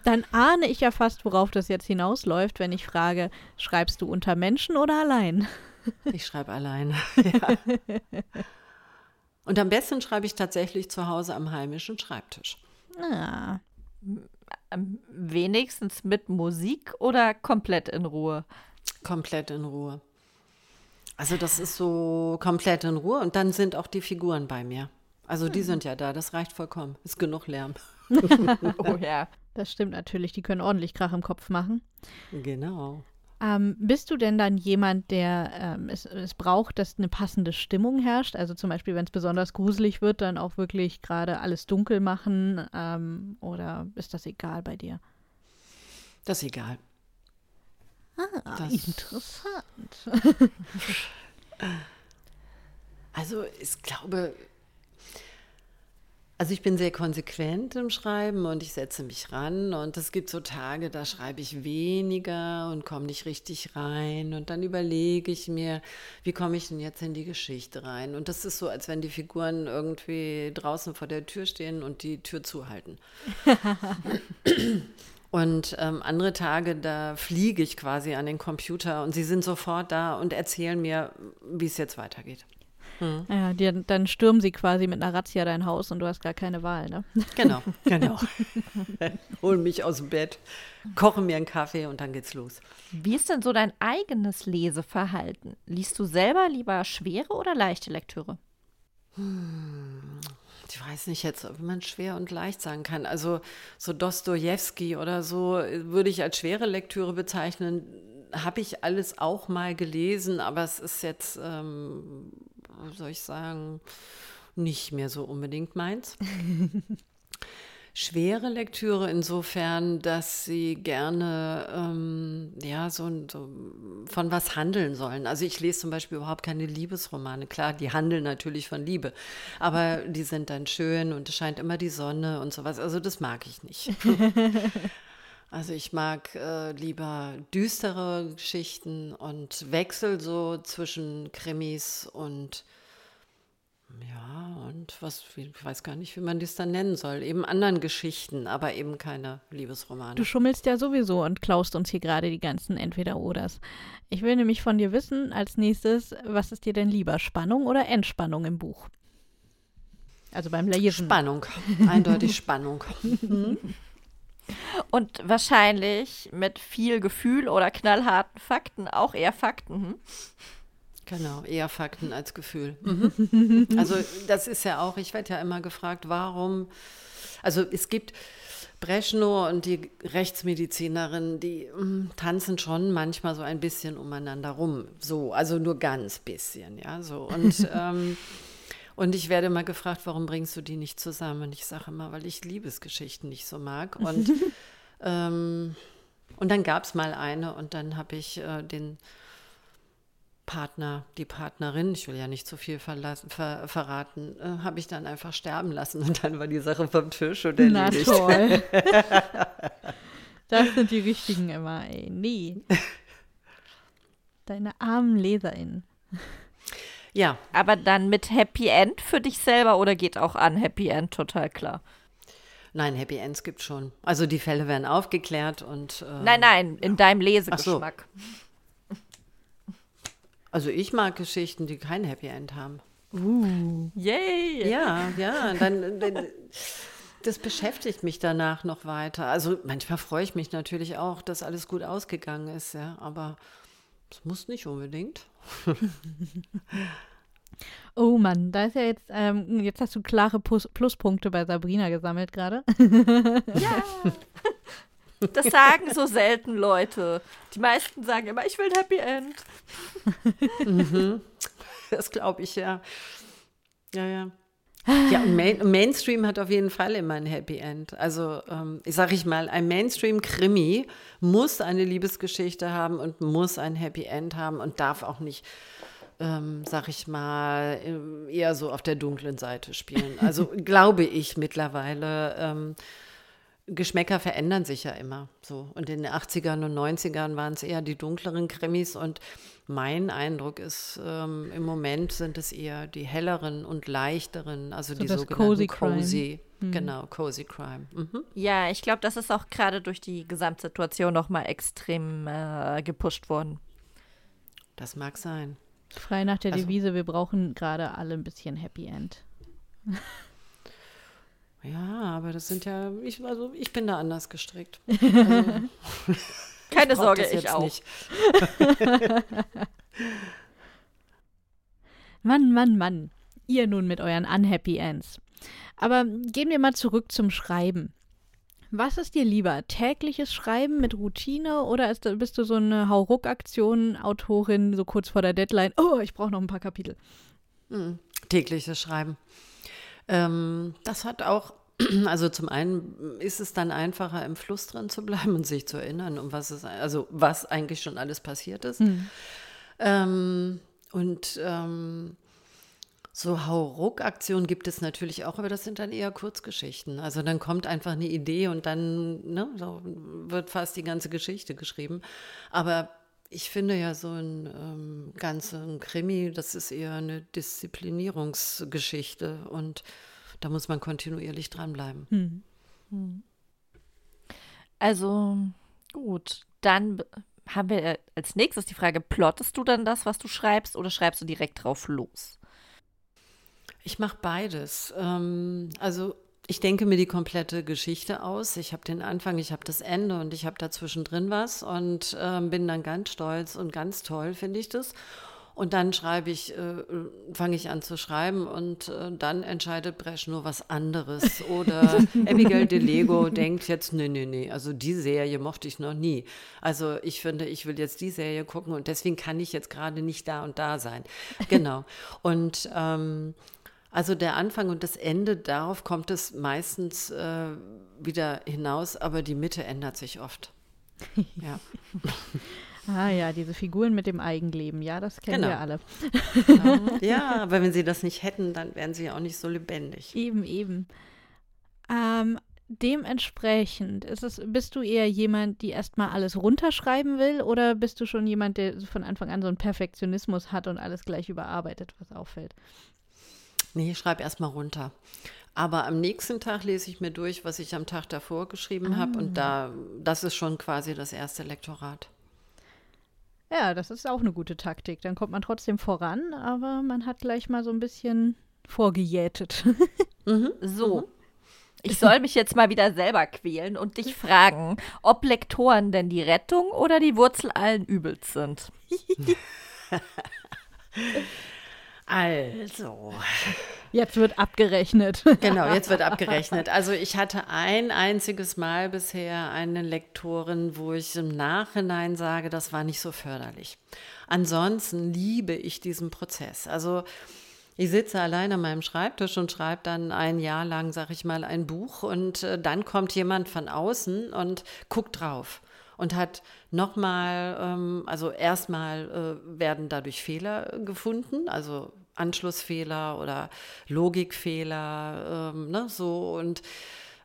Dann ahne ich ja fast, worauf das jetzt hinausläuft, wenn ich frage, schreibst du unter Menschen oder allein? [laughs] Ich schreibe allein. ja. Und am besten schreibe ich tatsächlich zu Hause am heimischen Schreibtisch. Ah. Wenigstens mit Musik oder komplett in Ruhe? Komplett in Ruhe. Also das ist so komplett in Ruhe und dann sind auch die Figuren bei mir. Also die sind ja da, das reicht vollkommen. Ist genug Lärm. [laughs] oh ja. [laughs] Das stimmt natürlich, die können ordentlich Krach im Kopf machen. Genau. Ähm, bist du denn dann jemand, der ähm, es, es braucht, dass eine passende Stimmung herrscht? Also zum Beispiel, wenn es besonders gruselig wird, dann auch wirklich gerade alles dunkel machen? Ähm, oder ist das egal bei dir? Das ist egal. Ah, Das- interessant. [laughs] Also ich glaube, also ich bin sehr konsequent im Schreiben und ich setze mich ran und es gibt so Tage, da schreibe ich weniger und komme nicht richtig rein und dann überlege ich mir, wie komme ich denn jetzt in die Geschichte rein? Und das ist so, als wenn die Figuren irgendwie draußen vor der Tür stehen und die Tür zuhalten. [laughs] Und ähm, andere Tage, da fliege ich quasi an den Computer und sie sind sofort da und erzählen mir, wie es jetzt weitergeht. Ja, die, dann stürmen sie quasi mit einer Razzia dein Haus und du hast gar keine Wahl, ne? Genau, [laughs] genau. [laughs] Holen mich aus dem Bett, kochen mir einen Kaffee und dann geht's los. Wie ist denn so dein eigenes Leseverhalten? Liest du selber lieber schwere oder leichte Lektüre? Ich weiß nicht jetzt, ob man schwer und leicht sagen kann. Also so Dostoevsky oder so äh, würde ich als schwere Lektüre bezeichnen. Habe ich alles auch mal gelesen, aber es ist jetzt, ähm, soll ich sagen, nicht mehr so unbedingt meins. [laughs] Schwere Lektüre insofern, dass sie gerne ähm, ja, so, so von was handeln sollen. Also ich lese zum Beispiel überhaupt keine Liebesromane. Klar, die handeln natürlich von Liebe, aber [laughs] die sind dann schön und es scheint immer die Sonne und sowas. Also das mag ich nicht. [laughs] Also ich mag äh, lieber düstere Geschichten und wechsel so zwischen Krimis und ja, und was, ich weiß gar nicht, wie man das dann nennen soll. Eben anderen Geschichten, aber eben keine Liebesromane. Du schummelst ja sowieso und klaust uns hier gerade die ganzen Entweder-Oders. Ich will nämlich von dir wissen, als nächstes, was ist dir denn lieber, Spannung oder Entspannung im Buch? Also beim Lesen. Spannung, eindeutig [laughs] Spannung. [laughs] Und wahrscheinlich mit viel Gefühl oder knallharten Fakten, auch eher Fakten. Hm? Genau, eher Fakten als Gefühl. Mhm. [laughs] Also das ist ja auch, ich werde ja immer gefragt, warum, also es gibt Breschno und die Rechtsmedizinerin, die mm, tanzen schon manchmal so ein bisschen umeinander rum. So, also nur ganz bisschen, ja, so. Und, [laughs] ähm, und ich werde immer gefragt, warum bringst du die nicht zusammen? Und ich sage immer, weil ich Liebesgeschichten nicht so mag. Und, [laughs] ähm, und dann gab es mal eine und dann habe ich äh, den Partner, die Partnerin, ich will ja nicht zu viel verlassen, ver, verraten, äh, habe ich dann einfach sterben lassen und dann war die Sache vom Tisch und Na erledigt. toll. [laughs] das sind die richtigen immer, ey. Nee. Deine armen LeserInnen. Ja, Aber dann mit Happy End für dich selber oder geht auch an Happy End total klar? Nein, Happy Ends gibt schon. Also die Fälle werden aufgeklärt und äh, Nein, nein, in deinem Lesegeschmack. also ich mag Geschichten, die kein Happy End haben. Yay! Ja, ja, dann, dann das beschäftigt mich danach noch weiter. Also manchmal freue ich mich natürlich auch, dass alles gut ausgegangen ist, ja, aber es muss nicht unbedingt. [laughs] Oh Mann, da ist ja jetzt, ähm, jetzt hast du klare Plus Pluspunkte bei Sabrina gesammelt gerade. Ja. Das sagen so selten Leute. Die meisten sagen immer, ich will ein Happy End. Das glaube ich, ja. Ja, ja. Ja, und Main Mainstream hat auf jeden Fall immer ein Happy End. Also, ähm, ich sage ich mal, ein Mainstream-Krimi muss eine Liebesgeschichte haben und muss ein Happy End haben und darf auch nicht, ähm, sag ich mal, ähm, eher so auf der dunklen Seite spielen. Also, [laughs] glaube ich mittlerweile. Ähm, Geschmäcker verändern sich ja immer so. Und in den 80ern und 90ern waren es eher die dunkleren Krimis und mein Eindruck ist, ähm, im Moment sind es eher die helleren und leichteren, also die das sogenannten Cozy Crime. Cozy, genau, Cozy Crime. Mhm. Ja, ich glaube, das ist auch gerade durch die Gesamtsituation nochmal extrem äh, gepusht worden. Das mag sein. Frei nach der Also- Devise, wir brauchen gerade alle ein bisschen Happy End. [laughs] Ja, aber das sind ja, ich, also ich bin da anders gestrickt. [laughs] Also, Keine Sorge, ich auch. nicht. [laughs] Mann, Mann, Mann. Ihr nun mit euren Unhappy Ends. Aber gehen wir mal zurück zum Schreiben. Was ist dir lieber? Tägliches Schreiben mit Routine oder ist, bist du so eine Hauruck-Aktion, Autorin, so kurz vor der Deadline? Oh, ich brauche noch ein paar Kapitel. Mhm. Tägliches Schreiben. Ähm, das hat auch, [clears throat] also zum einen ist es dann einfacher, im Fluss drin zu bleiben und sich zu erinnern, um was es, also was eigentlich schon alles passiert ist. Ähm, und ähm, so Hauruck-Aktionen gibt es natürlich auch, aber das sind dann eher Kurzgeschichten. Also dann kommt einfach eine Idee und dann ne, so wird fast die ganze Geschichte geschrieben. Aber ich finde ja so ein ähm, ganzen Krimi, das ist eher eine Disziplinierungsgeschichte und da muss man kontinuierlich dranbleiben. Hm. Also gut, dann haben wir äh, als nächstes die Frage, plottest du dann das, was du schreibst, oder schreibst du direkt drauf los? Ich mache beides. Ähm, also ich denke mir die komplette Geschichte aus. Ich habe den Anfang, ich habe das Ende und ich habe dazwischen drin was und ähm, bin dann ganz stolz und ganz toll, finde ich das. Und dann schreibe ich, äh, fange ich an zu schreiben und äh, dann entscheidet Bresch nur was anderes. Oder [laughs] Abigail DeLego denkt jetzt, nee, nee, nee, also die Serie mochte ich noch nie. Also ich finde, ich will jetzt die Serie gucken und deswegen kann ich jetzt gerade nicht da und da sein. Genau. Und ähm, also der Anfang und das Ende, darauf kommt es meistens äh, wieder hinaus, aber die Mitte ändert sich oft. [laughs] Ja. Ah ja, diese Figuren mit dem Eigenleben, ja, das kennen Genau. wir alle. ja, [laughs] aber wenn sie das nicht hätten, dann wären sie ja auch nicht so lebendig. Eben, eben. Ähm, dementsprechend ist es, bist du eher jemand, die erstmal alles runterschreiben will, oder bist du schon jemand, der von Anfang an so einen Perfektionismus hat und alles gleich überarbeitet, was auffällt? Nee, ich schreibe erstmal runter. Aber am nächsten Tag lese ich mir durch, was ich am Tag davor geschrieben habe. Und da, das ist schon quasi das erste Lektorat. Ja, das ist auch eine gute Taktik. Dann kommt man trotzdem voran, aber man hat gleich mal so ein bisschen vorgejätet. [laughs] So. Ich soll mich jetzt mal wieder selber quälen und dich fragen, ob Lektoren denn die Rettung oder die Wurzel allen Übels sind. [laughs] Also, Jetzt wird abgerechnet. genau, jetzt wird abgerechnet. Also ich hatte ein einziges Mal bisher eine Lektorin, wo ich im Nachhinein sage, das war nicht so förderlich. Ansonsten liebe ich diesen Prozess. Also ich sitze allein an meinem Schreibtisch und schreibe dann ein Jahr lang, sag ich mal, ein Buch und äh, dann kommt jemand von außen und guckt drauf und hat nochmal, ähm, also erstmal äh, werden dadurch Fehler gefunden, also Anschlussfehler oder Logikfehler, ähm, ne, so und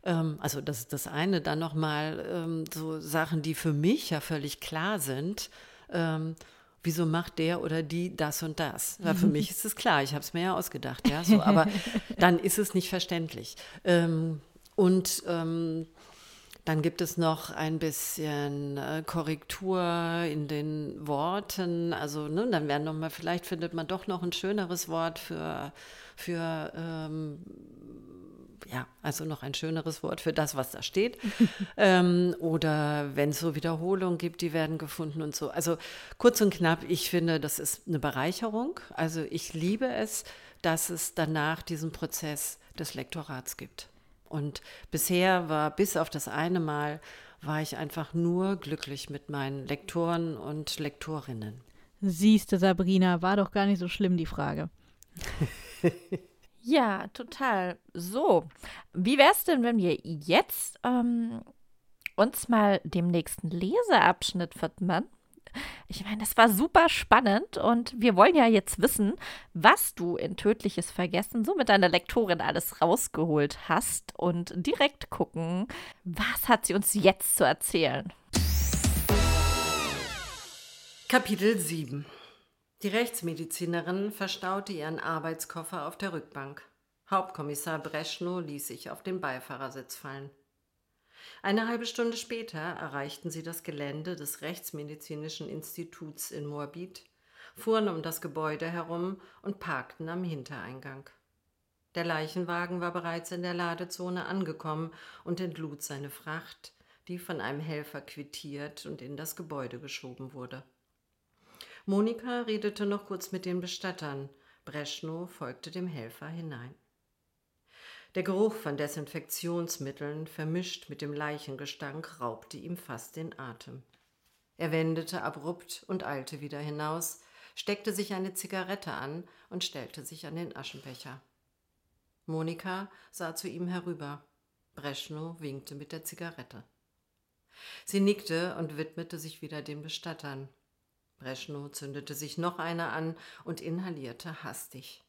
ähm, also das ist das eine, dann nochmal ähm, so Sachen, die für mich ja völlig klar sind. Ähm, wieso macht der oder die das und das? Ja, für mich ist es klar, ich habe es mir ja ausgedacht, ja, so, aber [laughs] dann ist es nicht verständlich. Ähm, und ähm, dann gibt es noch ein bisschen äh, Korrektur in den Worten. Also, ne, dann werden noch mal, vielleicht findet man doch noch ein schöneres Wort für, für ähm, ja, also noch ein schöneres Wort für das, was da steht. [laughs] ähm, oder wenn es so Wiederholungen gibt, die werden gefunden und so. Also kurz und knapp, ich finde, das ist eine Bereicherung. Also ich liebe es, dass es danach diesen Prozess des Lektorats gibt. Und bisher war bis auf das eine Mal, war ich einfach nur glücklich mit meinen Lektoren und Lektorinnen. Siehste, Sabrina, war doch gar nicht so schlimm, die Frage. [laughs] Ja, total. So, wie wär's denn, wenn wir jetzt ähm, uns mal dem nächsten Leseabschnitt widmen? Ich meine, das war super spannend und wir wollen ja jetzt wissen, was du in Tödliches Vergessen so mit deiner Lektorin alles rausgeholt hast und direkt gucken, was hat sie uns jetzt zu erzählen. Kapitel 7 Die Rechtsmedizinerin verstaute ihren Arbeitskoffer auf der Rückbank. Hauptkommissar Breschnow ließ sich auf den Beifahrersitz fallen. Eine halbe Stunde später erreichten sie das Gelände des Rechtsmedizinischen Instituts in Moabit, fuhren um das Gebäude herum und parkten am Hintereingang. Der Leichenwagen war bereits in der Ladezone angekommen und entlud seine Fracht, die von einem Helfer quittiert und in das Gebäude geschoben wurde. Monika redete noch kurz mit den Bestattern. Breschnow folgte dem Helfer hinein. Der Geruch von Desinfektionsmitteln, vermischt mit dem Leichengestank, raubte ihm fast den Atem. Er wendete abrupt und eilte wieder hinaus, steckte sich eine Zigarette an und stellte sich an den Aschenbecher. Monika sah zu ihm herüber. Breschnow winkte mit der Zigarette. Sie nickte und widmete sich wieder den Bestattern. Breschnow zündete sich noch eine an und inhalierte hastig.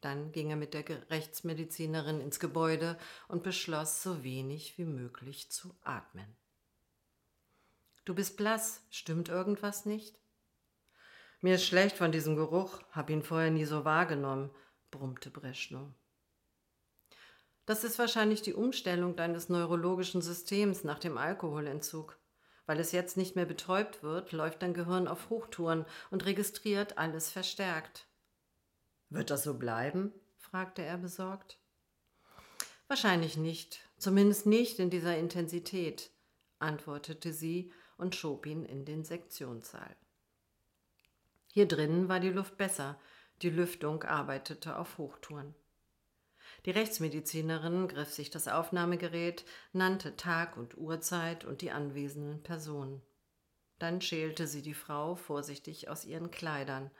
Dann ging er mit der Rechtsmedizinerin ins Gebäude und beschloss, so wenig wie möglich zu atmen. Du bist blass, stimmt irgendwas nicht? Mir ist schlecht von diesem Geruch, hab ihn vorher nie so wahrgenommen, brummte Breschnow. Das ist wahrscheinlich die Umstellung deines neurologischen Systems nach dem Alkoholentzug. Weil es jetzt nicht mehr betäubt wird, läuft dein Gehirn auf Hochtouren und registriert alles verstärkt. Wird das so bleiben? fragte er besorgt. Wahrscheinlich nicht, zumindest nicht in dieser Intensität, antwortete sie und schob ihn in den Sektionssaal. Hier drinnen war die Luft besser, die Lüftung arbeitete auf Hochtouren. Die Rechtsmedizinerin griff sich das Aufnahmegerät, nannte Tag und Uhrzeit und die anwesenden Personen. Dann schälte sie die Frau vorsichtig aus ihren Kleidern,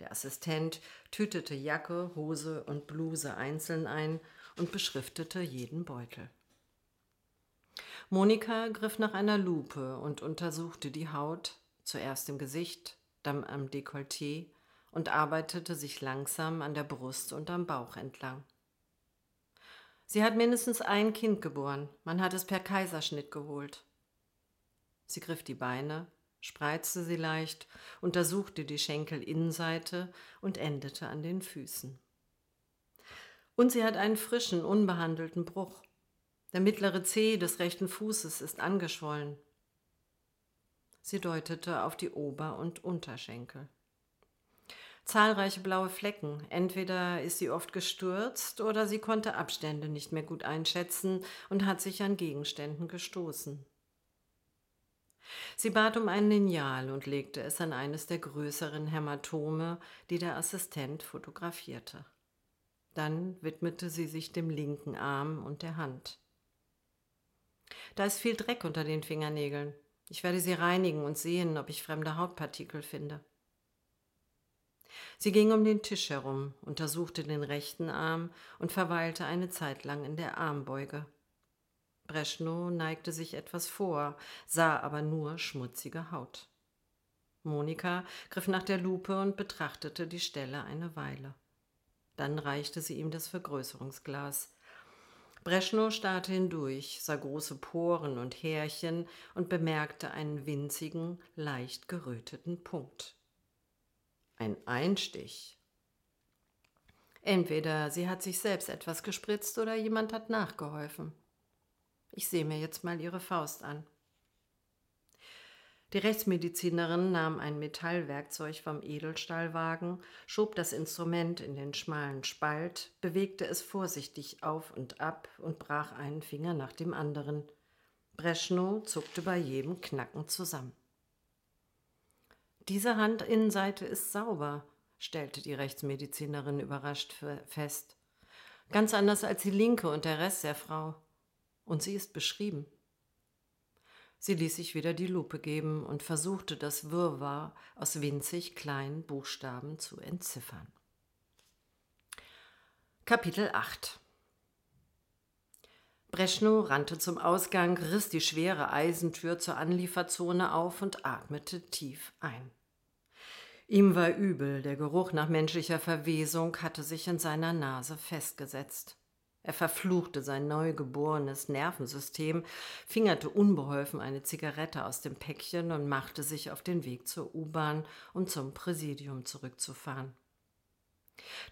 der Assistent tütete Jacke, Hose und Bluse einzeln ein und beschriftete jeden Beutel. Monika griff nach einer Lupe und untersuchte die Haut, zuerst im Gesicht, dann am Dekolleté und arbeitete sich langsam an der Brust und am Bauch entlang. Sie hat mindestens ein Kind geboren, man hat es per Kaiserschnitt geholt. Sie griff die Beine, spreizte sie leicht, untersuchte die Schenkelinnenseite und endete an den Füßen. Und sie hat einen frischen, unbehandelten Bruch. Der mittlere Zeh des rechten Fußes ist angeschwollen. Sie deutete auf die Ober- und Unterschenkel. Zahlreiche blaue Flecken. Entweder ist sie oft gestürzt oder sie konnte Abstände nicht mehr gut einschätzen und hat sich an Gegenständen gestoßen. Sie bat um ein Lineal und legte es an eines der größeren Hämatome, die der Assistent fotografierte. Dann widmete sie sich dem linken Arm und der Hand. Da ist viel Dreck unter den Fingernägeln. Ich werde sie reinigen und sehen, ob ich fremde Hautpartikel finde. Sie ging um den Tisch herum, untersuchte den rechten Arm und verweilte eine Zeit lang in der Armbeuge. Breschnow neigte sich etwas vor, sah aber nur schmutzige Haut. Monika griff nach der Lupe und betrachtete die Stelle eine Weile. Dann reichte sie ihm das Vergrößerungsglas. Breschnow starrte hindurch, sah große Poren und Härchen und bemerkte einen winzigen, leicht geröteten Punkt. Ein Einstich. Entweder sie hat sich selbst etwas gespritzt oder jemand hat nachgeholfen. Ich sehe mir jetzt mal ihre Faust an. Die Rechtsmedizinerin nahm ein Metallwerkzeug vom Edelstahlwagen, schob das Instrument in den schmalen Spalt, bewegte es vorsichtig auf und ab und brach einen Finger nach dem anderen. Breschnow zuckte bei jedem Knacken zusammen. Diese Handinnenseite ist sauber, stellte die Rechtsmedizinerin überrascht fest. Ganz anders als die linke und der Rest der Frau und sie ist beschrieben. Sie ließ sich wieder die Lupe geben und versuchte das Wirrwarr aus winzig kleinen Buchstaben zu entziffern. Kapitel 8 Breschnow rannte zum Ausgang, riss die schwere Eisentür zur Anlieferzone auf und atmete tief ein. Ihm war übel, der Geruch nach menschlicher Verwesung hatte sich in seiner Nase festgesetzt. Er verfluchte sein neugeborenes Nervensystem, fingerte unbeholfen eine Zigarette aus dem Päckchen und machte sich auf den Weg zur U-Bahn, um zum Präsidium zurückzufahren.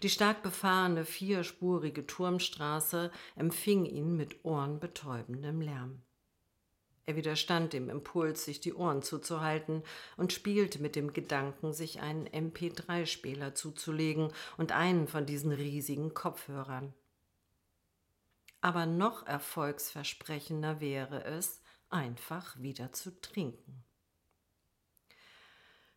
Die stark befahrene vierspurige Turmstraße empfing ihn mit ohrenbetäubendem Lärm. Er widerstand dem Impuls, sich die Ohren zuzuhalten und spielte mit dem Gedanken, sich einen MP3-Spieler zuzulegen und einen von diesen riesigen Kopfhörern. Aber noch erfolgsversprechender wäre es, einfach wieder zu trinken.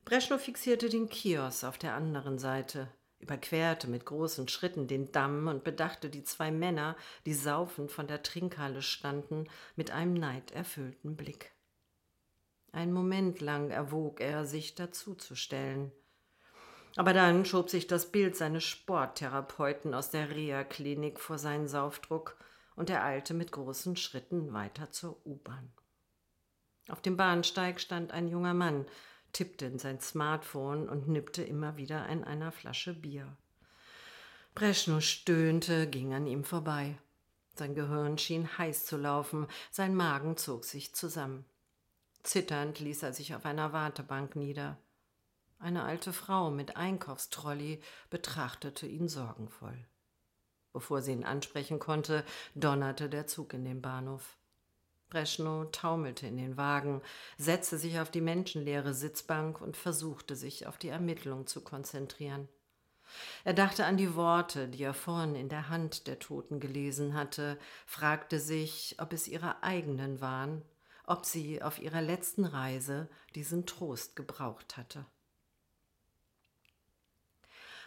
Breschnow fixierte den Kiosk auf der anderen Seite, überquerte mit großen Schritten den Damm und bedachte die zwei Männer, die saufend von der Trinkhalle standen, mit einem neiderfüllten Blick. Einen Moment lang erwog er, sich dazuzustellen. Aber dann schob sich das Bild seines Sporttherapeuten aus der Reha-Klinik vor seinen Saufdruck und er eilte mit großen Schritten weiter zur U-Bahn. Auf dem Bahnsteig stand ein junger Mann, tippte in sein Smartphone und nippte immer wieder an einer Flasche Bier. Breschnow stöhnte, ging an ihm vorbei. Sein Gehirn schien heiß zu laufen, sein Magen zog sich zusammen. Zitternd ließ er sich auf einer Wartebank nieder. Eine alte Frau mit Einkaufstrolli betrachtete ihn sorgenvoll. Bevor sie ihn ansprechen konnte, donnerte der Zug in den Bahnhof. Breschnow taumelte in den Wagen, setzte sich auf die menschenleere Sitzbank und versuchte sich auf die Ermittlung zu konzentrieren. Er dachte an die Worte, die er vorhin in der Hand der Toten gelesen hatte, fragte sich, ob es ihre eigenen waren, ob sie auf ihrer letzten Reise diesen Trost gebraucht hatte.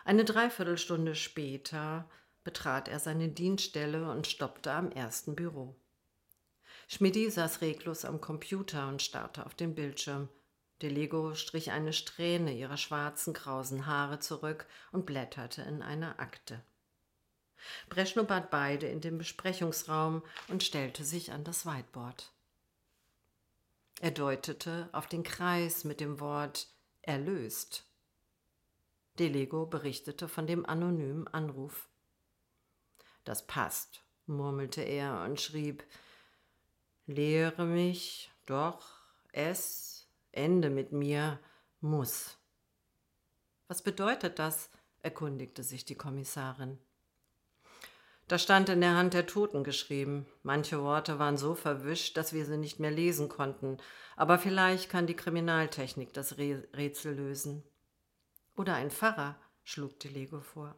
Eine Dreiviertelstunde später betrat er seine Dienststelle und stoppte am ersten Büro. Schmidti saß reglos am Computer und starrte auf den Bildschirm. Delego strich eine Strähne ihrer schwarzen, krausen Haare zurück und blätterte in einer Akte. Breschnow bat beide in den Besprechungsraum und stellte sich an das Whiteboard. Er deutete auf den Kreis mit dem Wort erlöst. Delego berichtete von dem anonymen Anruf. Das passt, murmelte er und schrieb Lehre mich, doch es, Ende mit mir, muss. Was bedeutet das? erkundigte sich die Kommissarin. Da stand in der Hand der Toten geschrieben. Manche Worte waren so verwischt, dass wir sie nicht mehr lesen konnten. Aber vielleicht kann die Kriminaltechnik das Rätsel lösen. Oder ein Pfarrer, schlug Delego vor.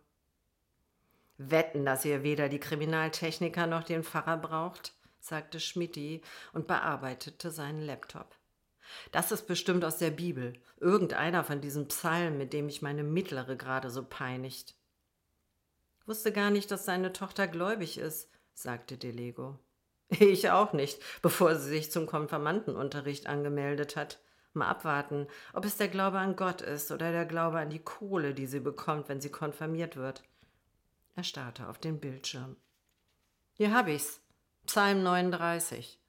Wetten, dass ihr weder die Kriminaltechniker noch den Pfarrer braucht? sagte Schmidti und bearbeitete seinen Laptop. Das ist bestimmt aus der Bibel, irgendeiner von diesen Psalmen, mit dem ich meine Mittlere gerade so peinigt. Wusste gar nicht, dass seine Tochter gläubig ist, sagte Delego. Ich auch nicht, bevor sie sich zum Konfirmandenunterricht angemeldet hat. Mal abwarten, ob es der Glaube an Gott ist oder der Glaube an die Kohle, die sie bekommt, wenn sie konfirmiert wird. Er starrte auf den Bildschirm. Hier hab ich's, Psalm 39.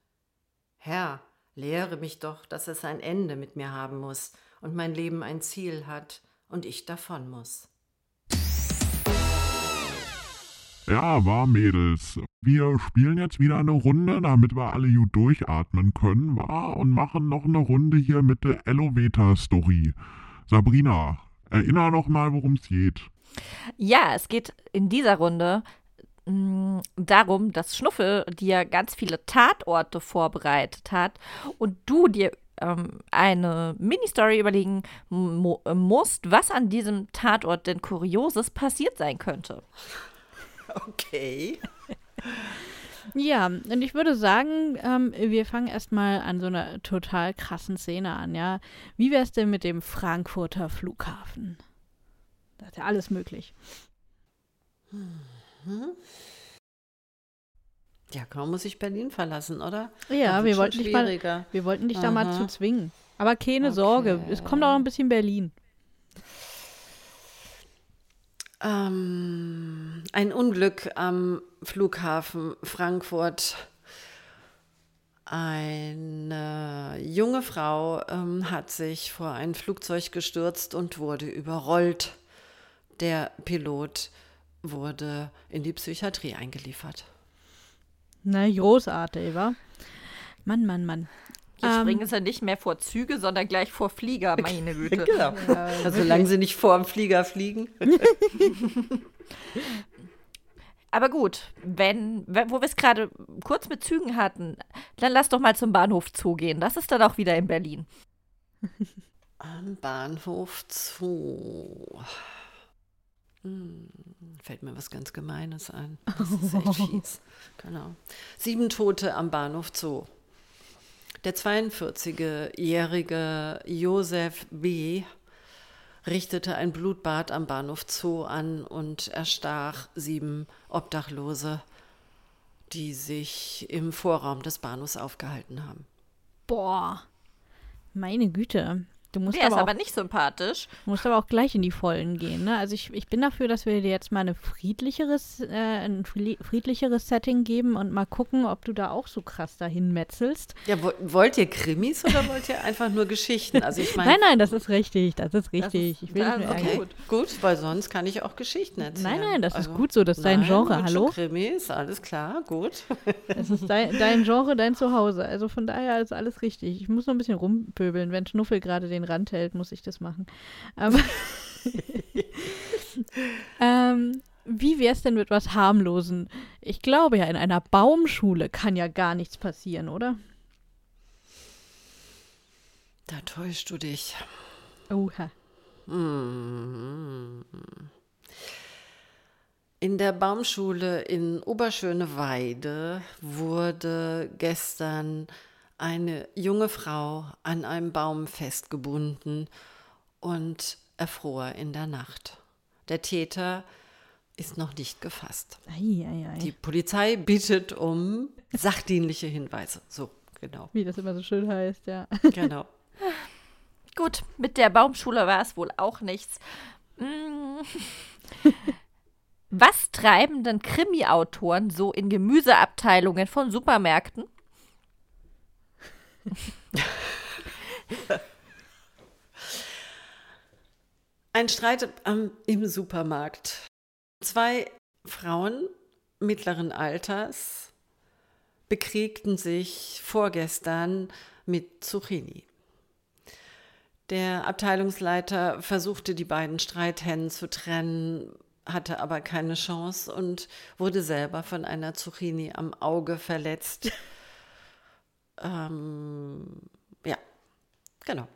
Herr, lehre mich doch, dass es ein Ende mit mir haben muss und mein Leben ein Ziel hat und ich davon muss. Ja, war Mädels. Wir spielen jetzt wieder eine Runde, damit wir alle gut durchatmen können, war und machen noch eine Runde hier mit der Eloveta-Story. Sabrina, erinner noch mal, worum es geht. Ja, es geht in dieser Runde Mm, darum, dass Schnuffel dir ganz viele Tatorte vorbereitet hat und du dir ähm, eine Mini-Story überlegen musst, was an diesem Tatort denn Kurioses passiert sein könnte. Okay. [laughs] Ja, und ich würde sagen, ähm, wir fangen erstmal an so einer total krassen Szene an, ja. Wie wäre es denn mit dem Frankfurter Flughafen? Da ist ja alles möglich. Hm. Mhm. Ja, kaum muss ich Berlin verlassen, oder? Ja, wir wollten, dich mal, wir wollten dich Aha. da mal zu zwingen. Aber keine okay. Sorge, es kommt auch ein bisschen Berlin. Ähm, ein Unglück am Flughafen Frankfurt. Eine junge Frau ähm, hat sich vor ein Flugzeug gestürzt und wurde überrollt. Der Pilot wurde in die Psychiatrie eingeliefert. Na, großartig, wa? Mann, Mann, Mann. Jetzt ähm, springen sie nicht mehr vor Züge, sondern gleich vor Flieger, meine [laughs] Güte. genau. Ja, also, solange sie nicht vor dem Flieger fliegen. [laughs] Aber gut, wenn, wenn wo wir es gerade kurz mit Zügen hatten, dann lass doch mal zum Bahnhof Zoo gehen. Das ist dann auch wieder in Berlin. Am Bahnhof Zoo. Hm, fällt mir was ganz Gemeines ein. [laughs] Das ist echt fies. Genau. Sieben Tote am Bahnhof Zoo. Der 42-jährige Josef B. richtete ein Blutbad am Bahnhof Zoo an und erstach sieben Obdachlose, die sich im Vorraum des Bahnhofs aufgehalten haben. Boah, meine Güte. Du musst Der ist aber, auch, aber nicht sympathisch. musst aber auch gleich in die Vollen gehen. Ne? Also ich, ich bin dafür, dass wir dir jetzt mal eine friedlicheres, äh, ein friedli- friedlicheres Setting geben und mal gucken, ob du da auch so krass dahin metzelst. Ja, wo, wollt ihr Krimis oder wollt ihr einfach nur Geschichten? [laughs] Also ich meine, Nein, nein, das ist richtig. Das ist richtig. ist- ich will das ärgern. okay, gut. weil sonst kann ich auch Geschichten erzählen. Nein, nein, das Also, ist gut so. Das ist dein nein, Genre. gut, Hallo? Krimis, alles klar, gut. [laughs] Das ist dein, dein Genre, dein Zuhause. Also von daher ist alles richtig. Ich muss noch ein bisschen rumpöbeln. Wenn Schnuffel gerade den Rand hält, muss ich das machen. Aber [laughs] ähm, wie wär's denn mit was harmlosen? Ich glaube ja, in einer Baumschule kann ja gar nichts passieren, oder? Da täuschst du dich. Oha. Mm. In der Baumschule in Oberschöneweide wurde gestern eine junge Frau an einem Baum festgebunden und erfror in der Nacht. Der Täter ist noch nicht gefasst. Ei, ei, ei. Die Polizei bittet um sachdienliche Hinweise. So, genau. Wie das immer so schön heißt, ja. Genau. [laughs] Gut, mit der Baumschule war es wohl auch nichts. Mm. [laughs] Was treiben denn Krimi-Autoren so in Gemüseabteilungen von Supermärkten? Ein Streit am, im Supermarkt. Zwei Frauen mittleren Alters bekriegten sich vorgestern mit Zucchini. Der Abteilungsleiter versuchte, die beiden Streithänden zu trennen, hatte aber keine Chance und wurde selber von einer Zucchini am Auge verletzt. Ähm, ja, genau.